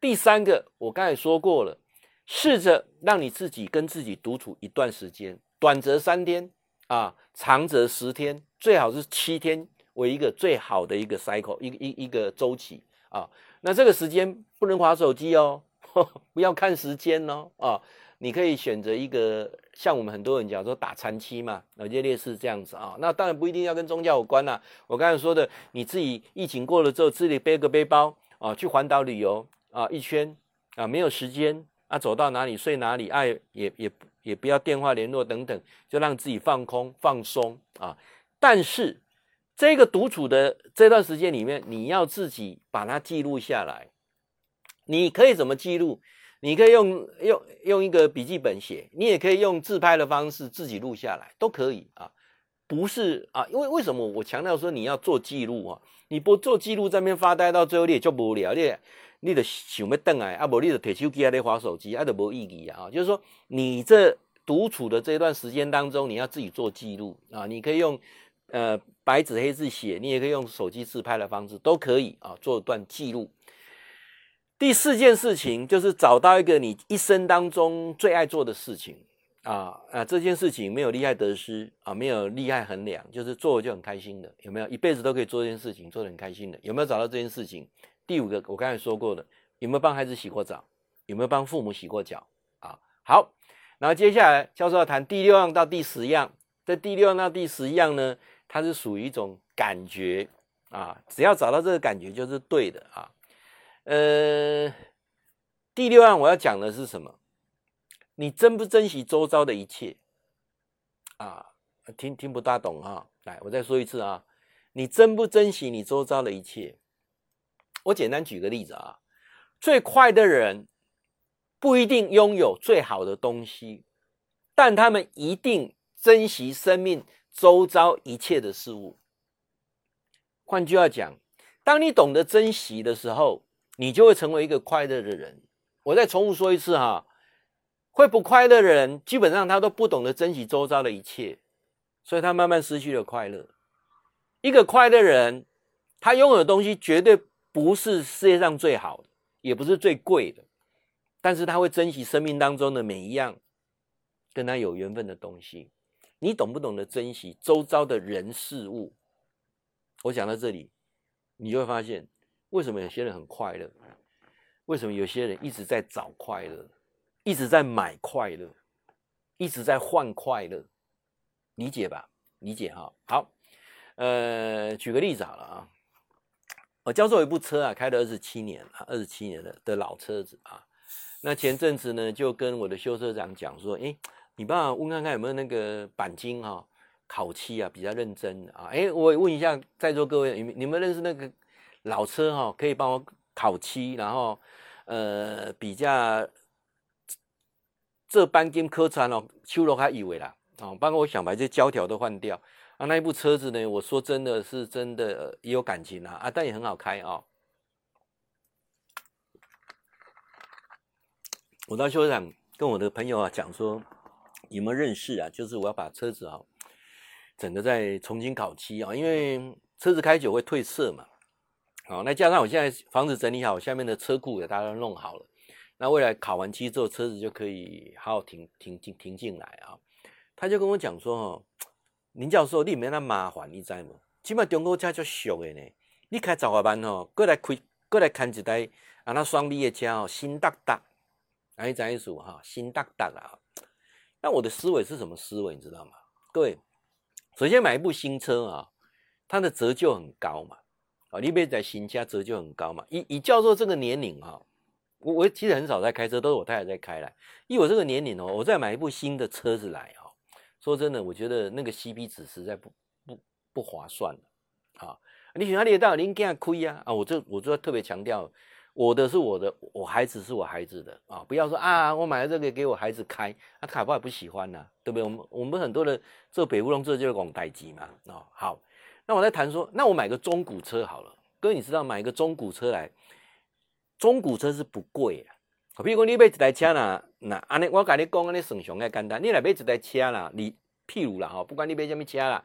Speaker 1: 第三个，我刚才说过了，试着让你自己跟自己独处一段时间，短则三天啊，长则十天，最好是七天为一个最好的一个 cycle，一个一一个周期啊。那这个时间不能滑手机哦，呵 呵不要看时间哦啊。你可以选择一个像我们很多人讲说打禅七嘛，有些类似这样子啊。那当然不一定要跟宗教有关呐。我刚才说的，你自己疫情过了之后，自己背个背包啊，去环岛旅游啊，一圈啊，没有时间啊，走到哪里睡哪里，爱、也也也不要电话联络等等，就让自己放空放松啊。但是这个独处的这段时间里面，你要自己把它记录下来。你可以怎么记录？你可以用用用一个笔记本写，你也可以用自拍的方式自己录下来，都可以啊。不是啊，因为为什么我强调说你要做记录啊？你不做记录，在那边发呆，到最后你也就无聊，你你得想要等来啊，不，你就提手机啊，在滑手机啊，都没意义啊。就是说，你这独处的这段时间当中，你要自己做记录啊。你可以用呃白纸黑字写，你也可以用手机自拍的方式，都可以啊，做一段记录。第四件事情就是找到一个你一生当中最爱做的事情啊啊！这件事情没有利害得失啊，没有利害衡量，就是做就很开心的，有没有？一辈子都可以做这件事情，做得很开心的，有没有找到这件事情？第五个，我刚才说过的，有没有帮孩子洗过澡？有没有帮父母洗过脚？啊，好，然后接下来教授要谈第六样到第十样，这第六样到第十样呢，它是属于一种感觉啊，只要找到这个感觉就是对的啊。呃，第六样我要讲的是什么？你珍不珍惜周遭的一切啊？听听不大懂哈？来，我再说一次啊！你珍不珍惜你周遭的一切？我简单举个例子啊，最快的人不一定拥有最好的东西，但他们一定珍惜生命周遭一切的事物。换句话讲，当你懂得珍惜的时候，你就会成为一个快乐的人。我再重复说一次哈，会不快乐的人，基本上他都不懂得珍惜周遭的一切，所以他慢慢失去了快乐。一个快乐的人，他拥有的东西绝对不是世界上最好的，也不是最贵的，但是他会珍惜生命当中的每一样跟他有缘分的东西。你懂不懂得珍惜周遭的人事物？我讲到这里，你就会发现。为什么有些人很快乐？为什么有些人一直在找快乐，一直在买快乐，一直在换快乐？理解吧？理解哈。好，呃，举个例子好了啊。我教授有一部车啊，开了二十七年啊，二十七年的的老车子啊。那前阵子呢，就跟我的修车长讲说，诶，你帮我问看看有没有那个钣金哈，烤漆啊比较认真啊。诶，我问一下在座各位，你们你们认识那个？老车哈，可以帮我烤漆，然后呃比较这鈑金科产哦，修了还以为啦哦，帮我想把这胶条都换掉啊。那一部车子呢，我说真的是真的也有感情啊啊，但也很好开啊。我到修车厂跟我的朋友啊讲说，有没有认识啊？就是我要把车子啊，整个再重新烤漆啊，因为车子开久会褪色嘛。好，那加上我现在房子整理好，下面的车库也大家都弄好了，那未来考完期之后，车子就可以好好停停停停进来啊。他就跟我讲说哦，林教授，你没那麻烦，你知吗？起码中国车就俗的呢，你开十万万哦，过来开过来看一台啊那双 B 的车哦，新大大，啊你知意思哈？新大大啊。那我的思维是什么思维？你知道吗？各位，首先买一部新车啊，它的折旧很高嘛。啊，你别在新车折旧很高嘛。以以教授这个年龄哈，我我其实很少在开车，都是我太太在开来。以我这个年龄哦，我再买一部新的车子来哈，说真的，我觉得那个 CP 值实在不不不划算啊。你选哪里到，您这样亏啊？啊，我就我就要特别强调，我的是我的，我孩子是我孩子的啊，不要说啊，我买了这个给我孩子开，他卡不也不喜欢呐，对不对？我们我们很多的做北乌龙这就是广代机嘛，啊，好。那我在谈说，那我买个中古车好了。哥，你知道买一个中古车来，中古车是不贵啊。比如说你买一台车啦，那安尼我跟你讲，安尼算上个简单。你来买一台车啦，你譬如啦哈，不管你买什么车啦，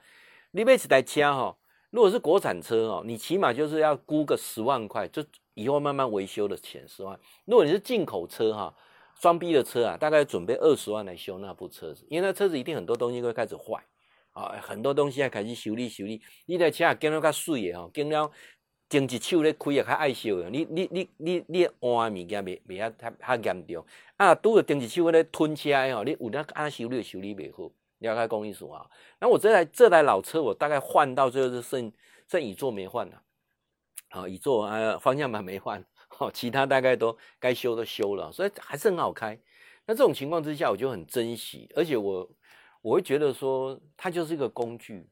Speaker 1: 你买一台车哈，如果是国产车哦，你起码就是要估个十万块，就以后慢慢维修的钱十万。如果你是进口车哈，双 B 的车啊，大概准备二十万来修那部车子，因为那车子一定很多东西会开始坏。啊，很多东西要开始修理修理。你台车啊，经了较水的吼，经了前一手咧开也较爱修的。你你你你你换物件未未啊较较严重。啊，拄着前一手咧吞车的吼，你有那啊修理修理袂好，了解讲意思啊？那我这台这台老车，我大概换到最后是剩剩椅座没换了，啊，椅座啊方向盘没换，好，其他大概都该修都修了，所以还是很好开。那这种情况之下，我就很珍惜，而且我。我会觉得说，它就是一个工具。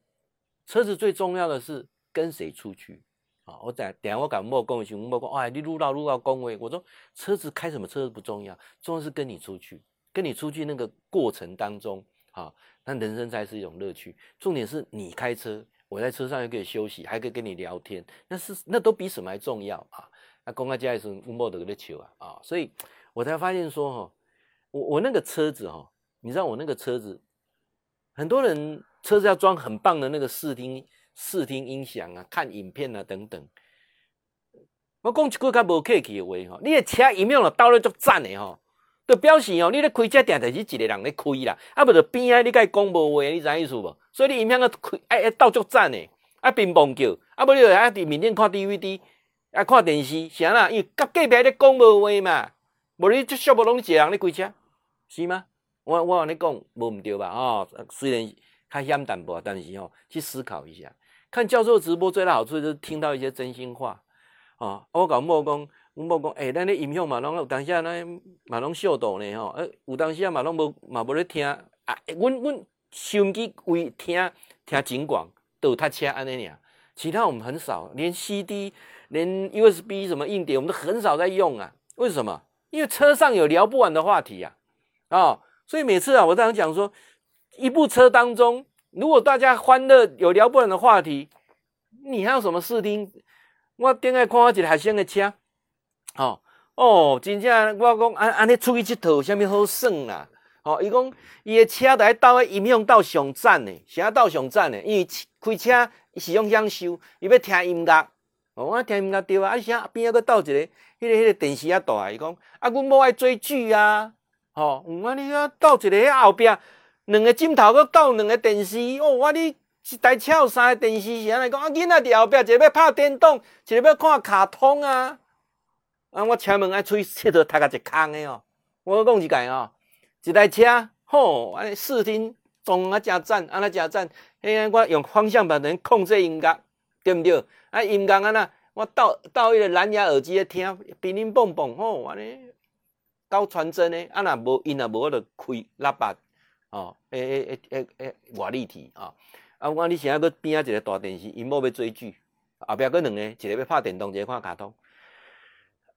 Speaker 1: 车子最重要的是跟谁出去啊？我等等下我敢莫讲的时候，莫讲哎，你路到路到工位。我说车子开什么车子不重要，重要是跟你出去，跟你出去那个过程当中啊，那人生才是一种乐趣。重点是你开车，我在车上又可以休息，还可以跟你聊天，那是那都比什么还重要啊？那公开家是莫的个球啊啊！所以我才发现说哈，我我那个车子哈，你知道我那个车子。很多人车子要装很棒的那个视听视听音响啊，看影片啊等等。我讲一句较无客气的话吼，你的车音响了到了足赞的吼，就表示哦，你咧开车定定是一个人咧开啦，啊不就边啊你该讲无话，你知影意思无？所以你音响个开哎哎到足赞的，啊乒乓球，啊不你就喺伫面顶看 DVD，啊看电视，啥啦？因为隔壁咧讲无话嘛，无你即小无拢一个人咧开车，是吗？我我跟你讲无毋对吧？哦，虽然较险淡薄，但是哦，去思考一下。看教授直播最大好处就是听到一些真心话。哦，我讲莫讲，我莫讲，诶，咱咧音响嘛，拢有当下咱嘛拢秀逗呢吼。诶，有当时嘛拢无嘛无咧听。啊，阮阮收音机为听听警广，都他车安尼尔。其他我们很少，连 CD、连 USB 什么硬碟，我们都很少在用啊。为什么？因为车上有聊不完的话题呀。啊。哦所以每次啊，我常常讲说，一部车当中，如果大家欢乐有聊不完的话题，你还有什么事听？我顶下看我一个学生的车，哦哦，真正我讲安安尼出去佚佗有啥物好耍啦？哦，伊讲伊的车来到音响到上赞的，啥到上站的？因为开车是用享受，伊要听音乐，哦，我听音乐对啊，啊，啥边个倒一个，迄个迄个电视啊大，伊讲啊，阮某爱追剧啊。哦，我你啊倒一个后边两个镜头，搁倒两个电视。哦，我你一台车有三个电视，是安尼讲啊，囡仔伫后边，一个要拍电动，一个要看卡通啊。啊，我车门爱出去佚佗，读个一空的哦。我讲一解哦，一台车，吼，安尼视听中啊，真赞，安尼真赞。嘿，我用方向盘能控制音乐，对毋对？啊，音乐安那，我倒倒一个蓝牙耳机咧听，乒乒乓乓，吼，安尼。高传真的，啊那无因啊无，我就开喇叭，哦，诶诶诶诶诶，外立体啊，啊，我你现在搁边啊一个大电视，因某要追剧，后壁搁两个，一个要拍电动，一个看卡通，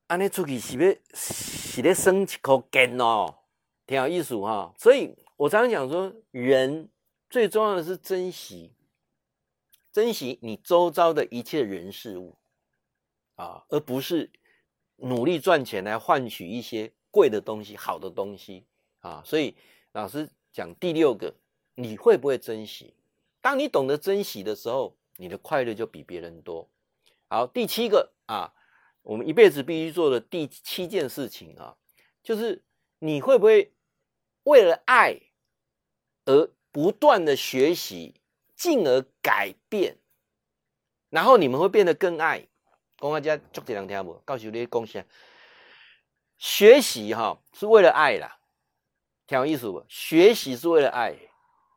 Speaker 1: 安尼出去是要是咧省一箍钱哦，挺有意思哈。所以我常常讲说，人最重要的是珍惜，珍惜你周遭的一切人事物啊，而不是努力赚钱来换取一些。贵的东西，好的东西啊，所以老师讲第六个，你会不会珍惜？当你懂得珍惜的时候，你的快乐就比别人多。好，第七个啊，我们一辈子必须做的第七件事情啊，就是你会不会为了爱而不断的学习，进而改变，然后你们会变得更爱。讲大家做这两天不？告诉你贡献。学习哈是为了爱啦，挺有意思不？学习是为了爱。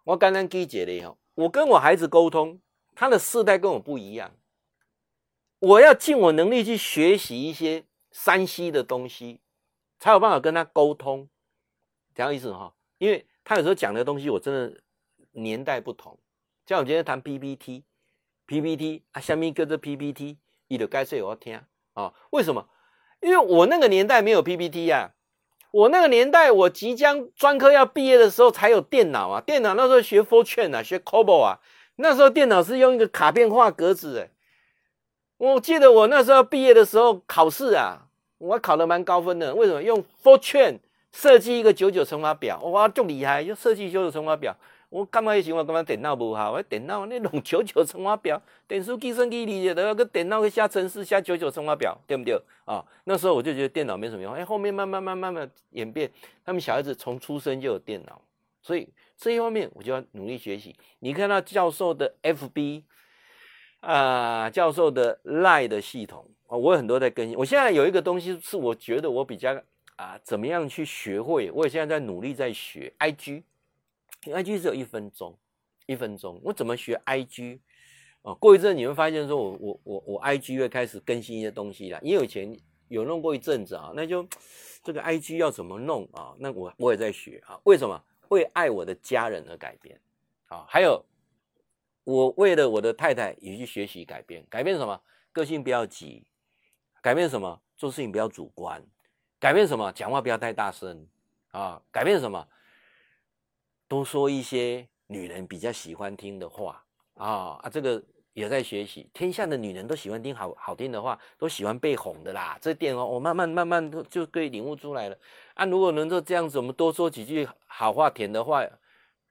Speaker 1: 我刚刚给解了以后，我跟我孩子沟通，他的世代跟我不一样，我要尽我能力去学习一些山西的东西，才有办法跟他沟通。挺有意思哈，因为他有时候讲的东西，我真的年代不同。像我今天谈 PPT，PPT 啊，下面跟着 PPT，你的该睡我要听啊？为什么？因为我那个年代没有 PPT 呀，我那个年代我即将专科要毕业的时候才有电脑啊，电脑那时候学 Fortran 啊，学 COBOL 啊，那时候电脑是用一个卡片化格子诶，我记得我那时候毕业的时候考试啊，我考得蛮高分的，为什么？用 Fortran 设计一个九九乘法表，哇，就厉害，就设计九九乘法表。我干嘛也行？我干嘛电脑不好？我电脑那弄九九乘法表，电数计算机理解的，要个电脑去下程式下九九乘法表，对不对？啊、哦，那时候我就觉得电脑没什么用。哎，后面慢慢慢慢慢演变，他们小孩子从出生就有电脑，所以这一方面我就要努力学习。你看到教授的 FB 啊、教授的 Line 的系统啊，我有很多在更新。我现在有一个东西是我觉得我比较啊，怎么样去学会？我也现在在努力在学 IG。IG 只有一分钟，一分钟，我怎么学 IG 啊？过一阵你会发现说我，我我我我 IG 会开始更新一些东西了，因为以前有弄过一阵子啊，那就这个 IG 要怎么弄啊？那我我也在学啊。为什么？为爱我的家人而改变啊？还有，我为了我的太太也去学习改变，改变什么？个性不要急，改变什么？做事情不要主观，改变什么？讲话不要太大声啊，改变什么？多说一些女人比较喜欢听的话啊啊，这个也在学习。天下的女人都喜欢听好好听的话，都喜欢被哄的啦。这点哦，我慢慢慢慢就可以领悟出来了。啊，如果能够这样子，我们多说几句好话、甜的话，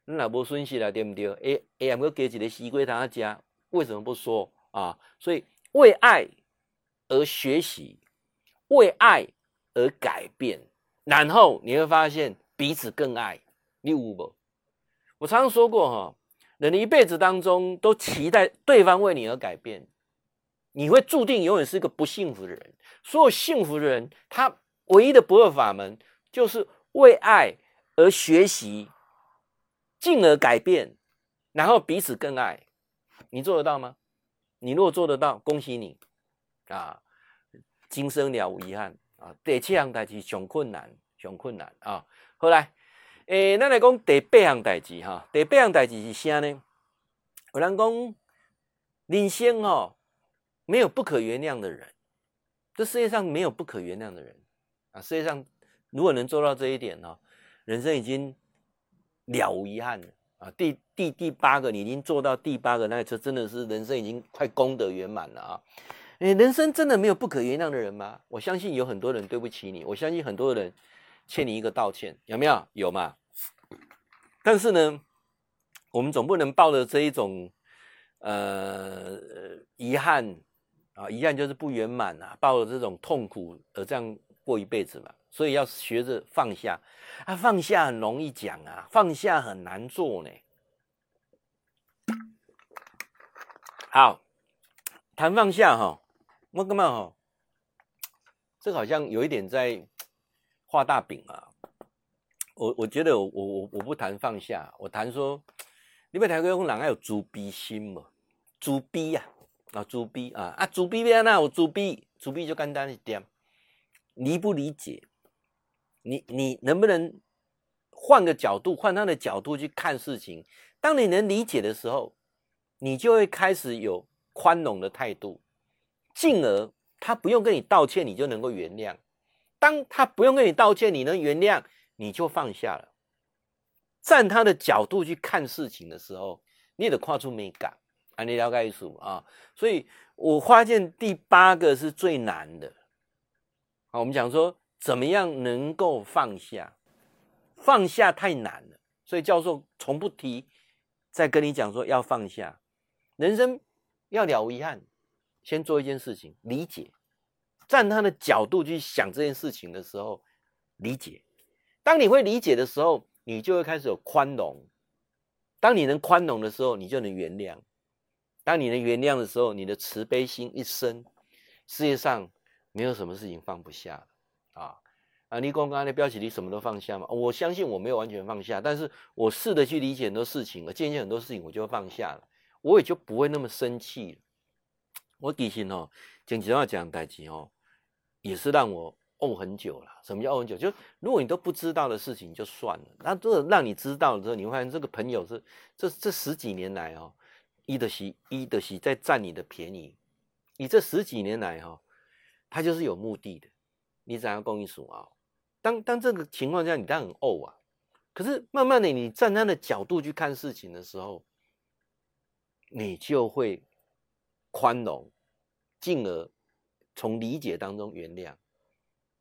Speaker 1: 那老婆顺气了，对不对？哎哎呀，我给几个西龟他家，为什么不说啊？所以为爱而学习，为爱而改变，然后你会发现彼此更爱，你有无？我常常说过哈，人的一辈子当中都期待对方为你而改变，你会注定永远是一个不幸福的人。所有幸福的人，他唯一的不二法门就是为爱而学习，进而改变，然后彼此更爱。你做得到吗？你如果做得到，恭喜你啊！今生了无遗憾啊！第七样代志上困难，上困难啊！后来。诶，咱来讲第八项代志哈，第八项代志是啥呢？有人讲人生哦，没有不可原谅的人，这世界上没有不可原谅的人啊。世界上如果能做到这一点呢，人生已经了无遗憾了啊。第第第八个，你已经做到第八个，那这真的是人生已经快功德圆满了啊。诶，人生真的没有不可原谅的人吗？我相信有很多人对不起你，我相信很多人欠你一个道歉，有没有？有吗？但是呢，我们总不能抱着这一种呃遗憾啊，遗憾就是不圆满啊，抱着这种痛苦而这样过一辈子嘛。所以要学着放下啊，放下很容易讲啊，放下很难做呢。好，谈放下哈，我干嘛哈？这个好像有一点在画大饼啊。我我觉得我我我不谈放下，我谈说，你们台湾人还有猪逼心嘛？猪逼呀，啊猪逼啊啊自卑咩？那我猪逼，猪逼就简单一点，理不理解？你你能不能换个角度，换他的角度去看事情？当你能理解的时候，你就会开始有宽容的态度，进而他不用跟你道歉，你就能够原谅。当他不用跟你道歉，你能原谅。你就放下了，站他的角度去看事情的时候，你也得跨出美感啊！你了解意思啊？所以我发现第八个是最难的啊。我们讲说，怎么样能够放下？放下太难了，所以教授从不提，在跟你讲说要放下，人生要了无遗憾，先做一件事情，理解，站他的角度去想这件事情的时候，理解。当你会理解的时候，你就会开始有宽容。当你能宽容的时候，你就能原谅。当你能原谅的时候，你的慈悲心一生，世界上没有什么事情放不下啊啊！你刚刚的标题，你什么都放下吗？我相信我没有完全放下，但是我试着去理解很多事情，我渐渐很多事情我就放下了，我也就不会那么生气了。我底薪哦，讲实话讲代志哦，也是让我。怄很久了，什么叫怄很久？就如果你都不知道的事情就算了，那这让你知道了之后，你会发现这个朋友是这这十几年来哦，伊的西伊的西在占你的便宜。你这十几年来哈，他就是有目的的。你怎样供应数啊？当当这个情况下，你当然很怄啊。可是慢慢的，你站他的角度去看事情的时候，你就会宽容，进而从理解当中原谅。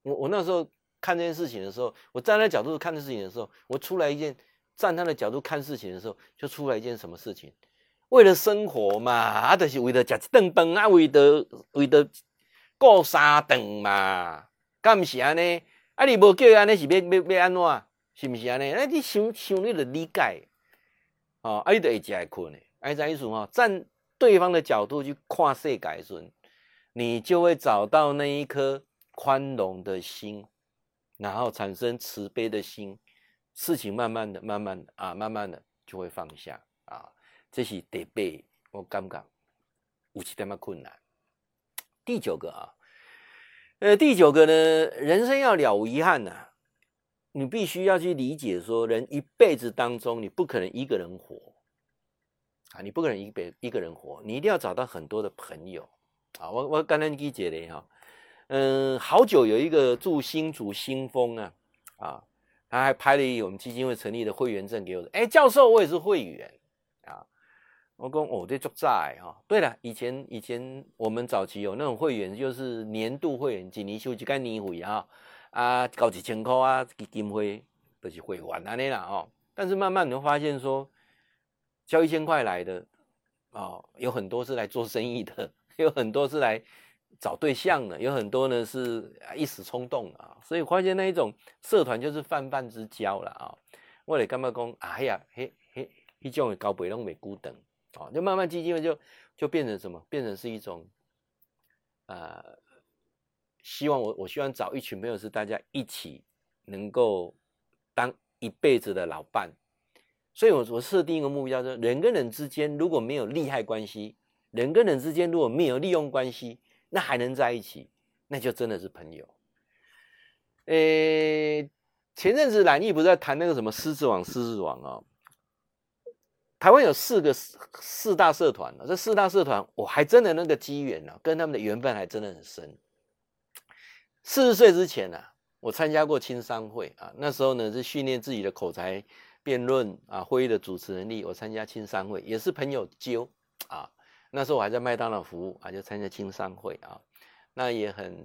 Speaker 1: 我我那时候看这件事情的时候，我站在角度看这事情的时候，我出来一件站他的角度看事情的时候，就出来一件什么事情？为了生活嘛，啊，就是为了吃一顿饭啊，为了为了过三顿嘛，干不是安尼？啊，你无叫安尼是要要要安怎？是不是安尼？那你想想你的理解，哦，啊，你就会吃会困的。哎，这意思哈，站对方的角度去看世界时，你就会找到那一颗。宽容的心，然后产生慈悲的心，事情慢慢的、慢慢的啊，慢慢的就会放下啊。这是第八，我感觉有些点困难。第九个啊，呃，第九个呢，人生要了无遗憾呐、啊，你必须要去理解说，人一辈子当中，你不可能一个人活啊，你不可能一辈一个人活，你一定要找到很多的朋友啊。我我刚才理解的哈。嗯，好久有一个住新竹新丰啊，啊，他还拍了一我们基金会成立的会员证给我。哎，教授，我也是会员啊。我讲哦，这做债哈。对了，以前以前我们早期有那种会员，就是年度会员，几年收一个年会啊，啊，交几千块啊，基金会都是会员安尼啦哦。但是慢慢你会发现说，交一千块来的哦，有很多是来做生意的，有很多是来。找对象呢，有很多呢是一时冲动啊，所以发现那一种社团就是泛泛之交了啊。我得干嘛讲？哎呀，嘿嘿，一种高北龙美孤等啊，就慢慢基金会就就变成什么？变成是一种呃，希望我我希望找一群朋友是大家一起能够当一辈子的老伴。所以我我设定一个目标，就是人跟人之间如果没有利害关系，人跟人之间如果没有利用关系。那还能在一起，那就真的是朋友。诶、欸，前阵子蓝毅不是在谈那个什么狮子王，狮子王啊、哦？台湾有四个四大社团，这四大社团我还真的那个机缘呢，跟他们的缘分还真的很深。四十岁之前呢、啊，我参加过青商会啊，那时候呢是训练自己的口才、辩论啊、会议的主持能力。我参加青商会也是朋友揪啊。那时候我还在麦当劳服务啊，就参加青商会啊，那也很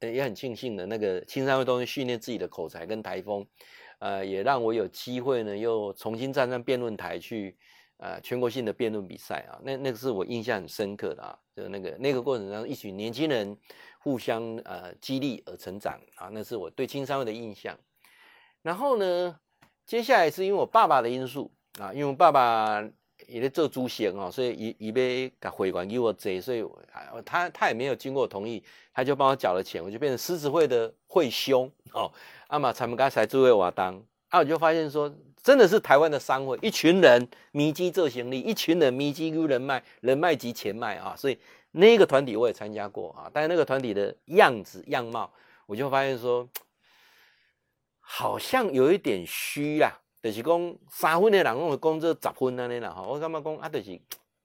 Speaker 1: 也很庆幸的，那个青商会都是训练自己的口才跟台风，呃，也让我有机会呢，又重新站上辩论台去，呃，全国性的辩论比赛啊，那那个是我印象很深刻的啊，就那个那个过程当中，一群年轻人互相呃激励而成长啊，那是我对青商会的印象。然后呢，接下来是因为我爸爸的因素啊，因为我爸爸。也在做主席哦，所以伊伊要把会馆给我借，所以他他也没有经过我同意，他就帮我缴了钱，我就变成狮子会的会兄哦。阿玛才们刚才诸位我当，啊，我就发现说，真的是台湾的商会，一群人密集做行李，一群人密集有人脉，人脉及钱脉啊，所以那个团体我也参加过啊，但是那个团体的样子样貌，我就发现说，好像有一点虚啊。就是讲三分的人，我讲这十分安尼啦，哈，我感觉讲啊，就是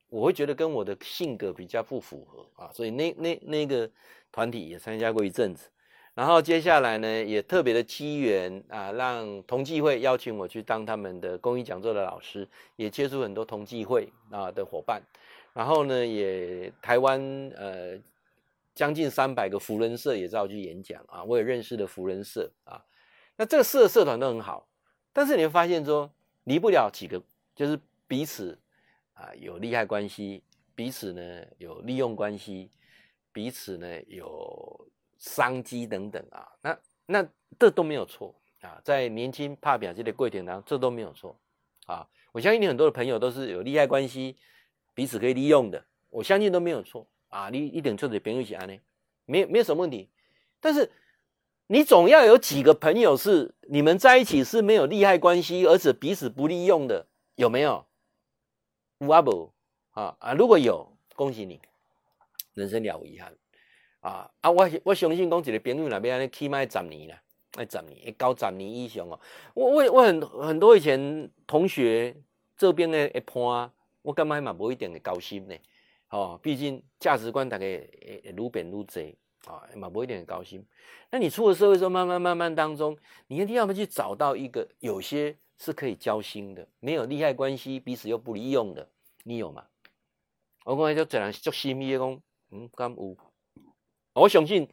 Speaker 1: 我会觉得跟我的性格比较不符合啊，所以那那那个团体也参加过一阵子，然后接下来呢，也特别的机缘啊，让同济会邀请我去当他们的公益讲座的老师，也接触很多同济会啊的伙伴，然后呢，也台湾呃将近三百个扶人社也找我去演讲啊，我也认识的扶人社啊，那这个社社团都很好。但是你会发现说，离不了几个，就是彼此啊有利害关系，彼此呢有利用关系，彼此呢有商机等等啊，那那这都没有错啊，在年轻怕表现的过程当中，这都没有错啊。我相信你很多的朋友都是有利害关系，彼此可以利用的，我相信都没有错啊。你一点就是朋友起来呢，没没有什么问题，但是。你总要有几个朋友是你们在一起是没有利害关系，而且彼此不利用的，有没有？无阿不啊啊！如果有，恭喜你，人生了无遗憾啊啊！我我相信讲一个朋友那边呢，起码十年了，哎，十年，高十年以上哦。我我我很很多以前同学这边的一判，我感觉嘛无一定会高兴呢。哦，毕竟价值观大概会愈变愈济。啊，嘛不会一点高兴。那你出了社会之后，慢慢慢慢当中，你一定要么去找到一个有些是可以交心的，没有利害关系，彼此又不利用的，你有吗？我讲就这样做心意讲，嗯，敢有？我相信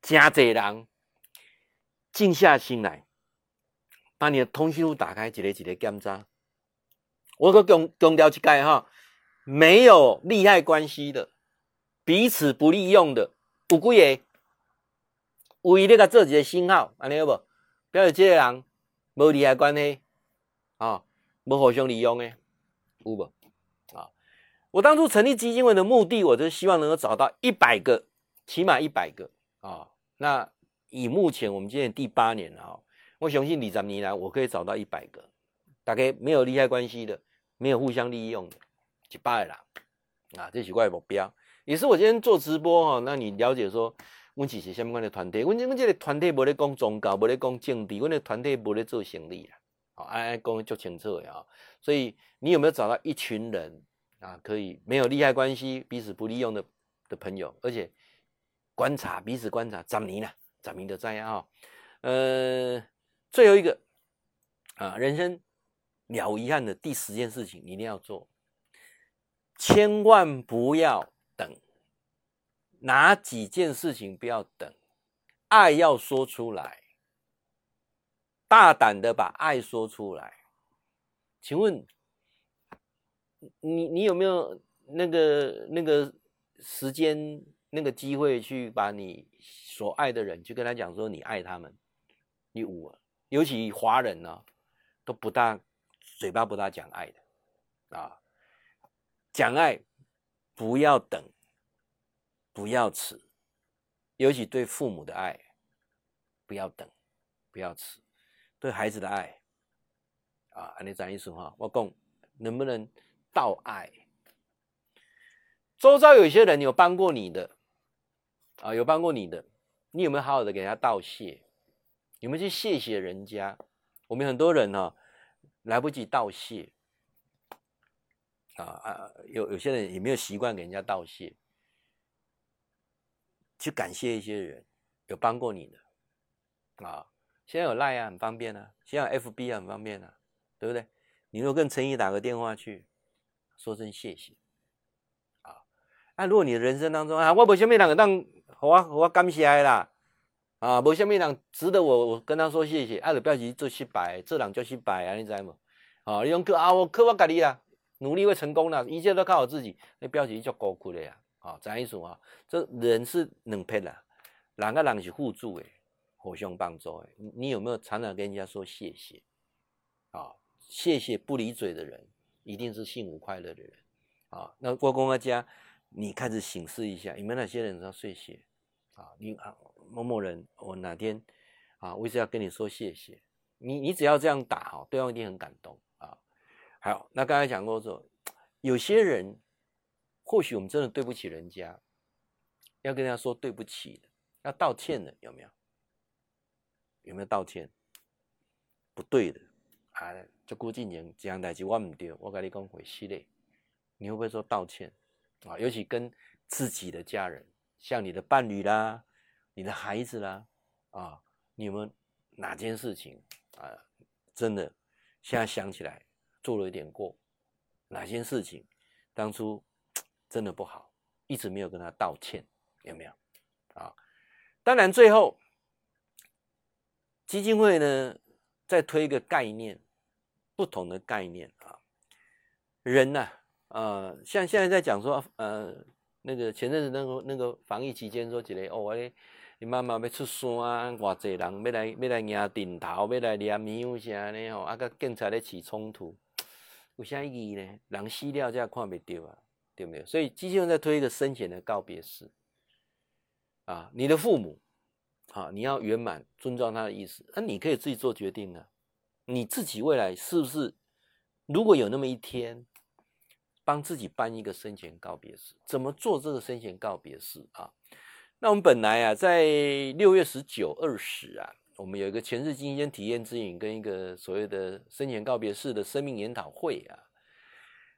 Speaker 1: 真侪人静下心来，把你的通讯录打开，一个一个检查。我搁强强调一解哈，没有利害关系的，彼此不利用的。有几个为你个做一个信号，安尼有无？表示这个人无利害关系啊，无互相利用的，有无？啊，我当初成立基金会的目的，我就希望能够找到一百个，起码一百个啊。那以目前我们今年第八年了哈，我相信二十年来我可以找到一百个，大概没有利害关系的，没有互相利用的，一百个人啊，这是我的目标。也是我今天做直播哈，那你了解说，我们是什么样的团队？我们我这个团队不咧讲宗教，不咧讲政治，我的团队不咧做生意啦。好，哎哎，讲就清楚呀。所以你有没有找到一群人啊，可以没有利害关系、彼此不利用的的朋友，而且观察彼此观察，十年了，十年的这样啊。呃，最后一个啊，人生了无遗憾的第十件事情，你一定要做，千万不要。等哪几件事情不要等，爱要说出来，大胆的把爱说出来。请问你你有没有那个那个时间那个机会去把你所爱的人去跟他讲说你爱他们？你无，尤其华人呢、都不大嘴巴不大讲爱的啊，讲爱。不要等，不要迟，尤其对父母的爱，不要等，不要迟，对孩子的爱，啊，你讲一说话，我讲能不能道爱？周遭有些人有帮过你的，啊，有帮过你的，你有没有好好的给人家道谢？有没有去谢谢人家？我们很多人呢、啊，来不及道谢。啊啊，有有些人也没有习惯给人家道谢，去感谢一些人有帮过你的啊。现在有 Line 啊，很方便啊；现在有 FB 啊，很方便啊，对不对？你如果跟陈毅打个电话去，说声谢谢啊。那如果你的人生当中啊，我没什么人当我我感谢啦啊，没什么人值得我我跟他说谢谢，啊，就表示做失败，做人就失败啊，你知吗？啊，你用靠啊，我靠我家己啊。努力会成功的，一切都靠我自己。那标题叫高苦的呀，啊，怎样说啊？这人是两撇的，两个人是互助的，互相帮助的。你有没有常常跟人家说谢谢？啊，谢谢不离嘴的人，一定是幸福快乐的人。啊，那郭公阿家，你开始省思一下，有没有哪些人要谢谢？啊，你啊某某人，我哪天啊，我一直要跟你说谢谢。你你只要这样打哦，对方一定很感动。好，那刚才讲过说，有些人或许我们真的对不起人家，要跟人家说对不起的，要道歉的，有没有？有没有道歉？不对的，啊，就郭敬明这样代志我唔对，我跟你讲回系列，你会不会说道歉？啊，尤其跟自己的家人，像你的伴侣啦，你的孩子啦，啊，你有有哪件事情啊，真的现在想起来？做了一点过，哪些事情当初真的不好，一直没有跟他道歉，有没有？啊，当然最后基金会呢再推一个概念，不同的概念啊，人呐、啊，呃，像现在在讲说，呃，那个前阵子那个那个防疫期间说起来，哦，我，你妈妈要出山，偌济人要来要来压顶头，要来念庙啥呢？吼，啊，甲警察咧起冲突，有啥意义呢？人死了才看袂到啊，对不对？所以机器人在推一个生前的告别式，啊，你的父母。啊，你要圆满尊重他的意思，那你可以自己做决定啊。你自己未来是不是如果有那么一天，帮自己办一个生前告别式？怎么做这个生前告别式啊？那我们本来啊，在六月十九、二十啊，我们有一个前世今生体验之影跟一个所谓的生前告别式的生命研讨会啊。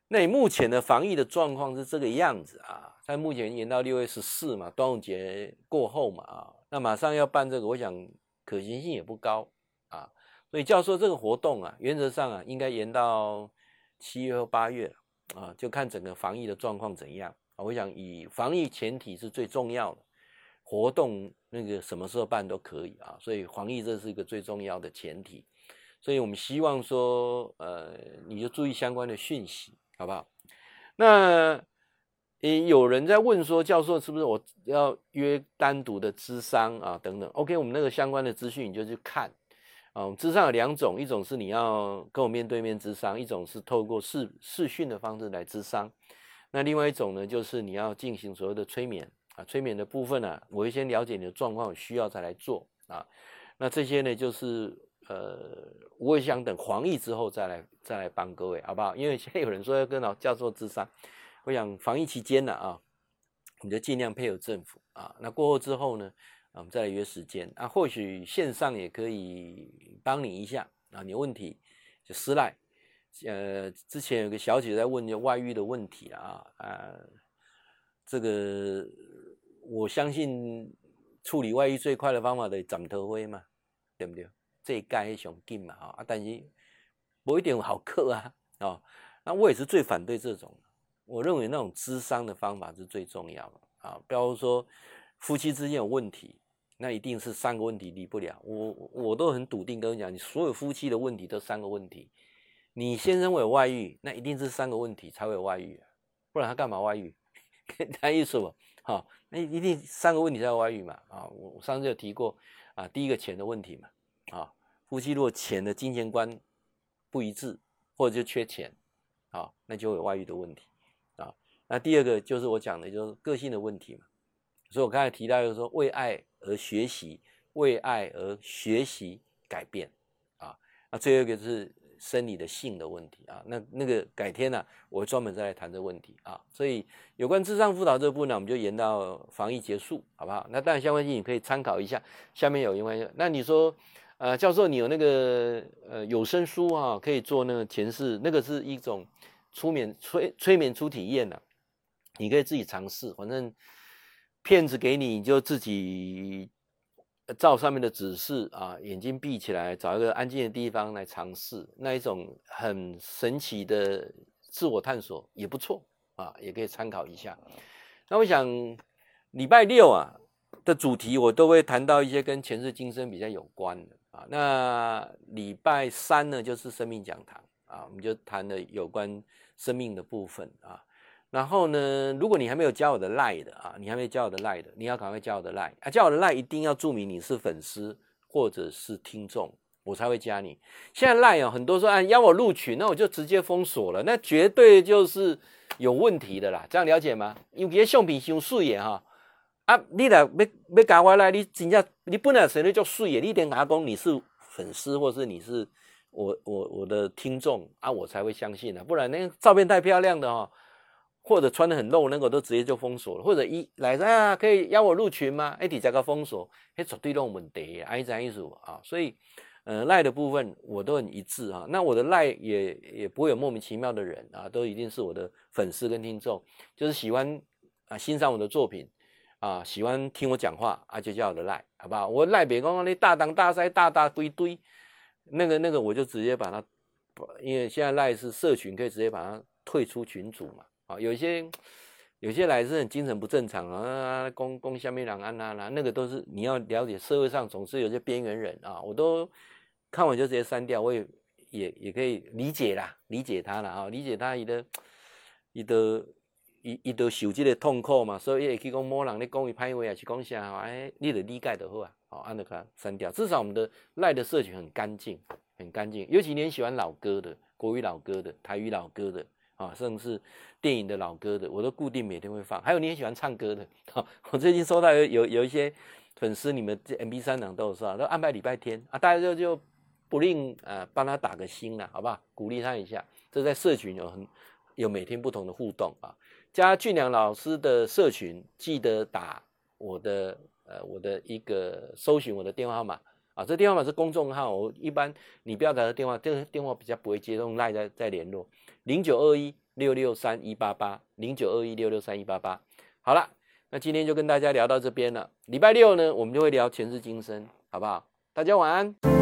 Speaker 1: 那你目前的防疫的状况是这个样子啊？在目前延到六月十四嘛，端午节过后嘛啊。那马上要办这个，我想可行性也不高啊，所以教授这个活动啊，原则上啊，应该延到七月或八月啊，就看整个防疫的状况怎样啊。我想以防疫前提是最重要的，活动那个什么时候办都可以啊，所以防疫这是一个最重要的前提，所以我们希望说，呃，你就注意相关的讯息，好不好？那。诶，有人在问说，教授是不是我要约单独的咨商啊？等等。OK，我们那个相关的资讯你就去看啊。我们咨商有两种，一种是你要跟我面对面咨商，一种是透过视视讯的方式来咨商。那另外一种呢，就是你要进行所谓的催眠催眠的部分呢，我会先了解你的状况，需要再来做啊。那这些呢，就是呃，我也想等防疫之后再来再来帮各位，好不好？因为现在有人说要跟老教授咨商。我想防疫期间呢啊，你就尽量配合政府啊。那过后之后呢，我们再来约时间啊。或许线上也可以帮你一下啊。你问题就私赖。呃，之前有个小姐在问就外遇的问题啊啊，这个我相信处理外遇最快的方法的斩头灰嘛，对不对？这一盖上紧嘛啊，但是不一定好克啊啊。那我也是最反对这种。我认为那种智商的方法是最重要的啊，比如说夫妻之间有问题，那一定是三个问题离不了。我我都很笃定跟你讲，你所有夫妻的问题都三个问题。你先生会有外遇，那一定是三个问题才会有外遇，不然他干嘛外遇？他意思不？好，那一定三个问题才有外遇嘛啊。我我上次有提过啊，第一个钱的问题嘛啊，夫妻如果钱的金钱观不一致，或者就缺钱啊，那就有外遇的问题。啊那第二个就是我讲的，就是个性的问题嘛。所以我刚才提到，就是说为爱而学习，为爱而学习改变啊。那最后一个是生理的性的问题啊。那那个改天呢、我专门再来谈这个问题啊。所以有关智商辅导这部分呢，我们就延到防疫结束，好不好？那当然相关性你可以参考一下，下面有因为那你说，呃，教授你有那个呃有声书啊，可以做那个前世，那个是一种催眠催催眠初体验的。你可以自己尝试，反正片子给你，你就自己照上面的指示啊，眼睛闭起来，找一个安静的地方来尝试，那一种很神奇的自我探索也不错啊，也可以参考一下。那我想礼拜六啊的主题，我都会谈到一些跟前世今生比较有关的啊。那礼拜三呢，就是生命讲堂啊，我们就谈了有关生命的部分啊。然后呢，如果你还没有加我的 Line 的啊，你还没加我的 Line 的，你要赶快加我的 Line 啊！加我的 Line 一定要注明你是粉丝或者是听众，我才会加你。现在 Line 啊，很多说啊邀我录取，那我就直接封锁了，那绝对就是有问题的啦。这样了解吗？因为相片太水耶哈啊！你来要要加我来，你真正你本来生得就水耶，你点阿公你是粉丝或是你是我我我的听众啊，我才会相信的，不然那个照片太漂亮的哦。或者穿得很露，那个都直接就封锁了。或者一来啊，可以邀我入群吗？哎，底下个封锁，哎，绝对让问题，哎，这样意思啊。所以，呃，赖的部分我都很一致啊。那我的赖也也不会有莫名其妙的人啊，都一定是我的粉丝跟听众，就是喜欢啊欣赏我的作品啊，喜欢听我讲话啊，就叫我的赖，好不好？我赖别刚刚那大当大塞大大堆堆，那个那个我就直接把它，因为现在赖是社群，可以直接把它退出群组嘛。啊，有些有些来是很精神不正常啊，公公下面两岸啊，那个都是你要了解，社会上总是有些边缘人啊，我都看完就直接删掉，我也也也可以理解啦，理解他了啊，理解他伊的伊的伊伊都受这个痛苦嘛，所以也可以讲某人咧讲伊歹话啊，是讲啥哎，你得理解就好啊，好按着它删掉。至少我们的赖的社群很干净，很干净，尤其你很喜欢老歌的，国语老歌的，台语老歌的。啊，甚至是电影的老歌的，我都固定每天会放。还有你很喜欢唱歌的，好，我最近收到有有有一些粉丝，你们这 MP3 档都是吧？都安排礼拜天啊，大家就就不吝呃帮他打个心了，好不好？鼓励他一下。这在社群有很有每天不同的互动啊。加俊良老师的社群，记得打我的呃我的一个搜寻我的电话号码啊，这电话号码是公众号，我一般你不要打这电话，这个电话比较不会接，用赖在在联络。零九二一六六三一八八，零九二一六六三一八八。好了，那今天就跟大家聊到这边了。礼拜六呢，我们就会聊前世今生，好不好？大家晚安。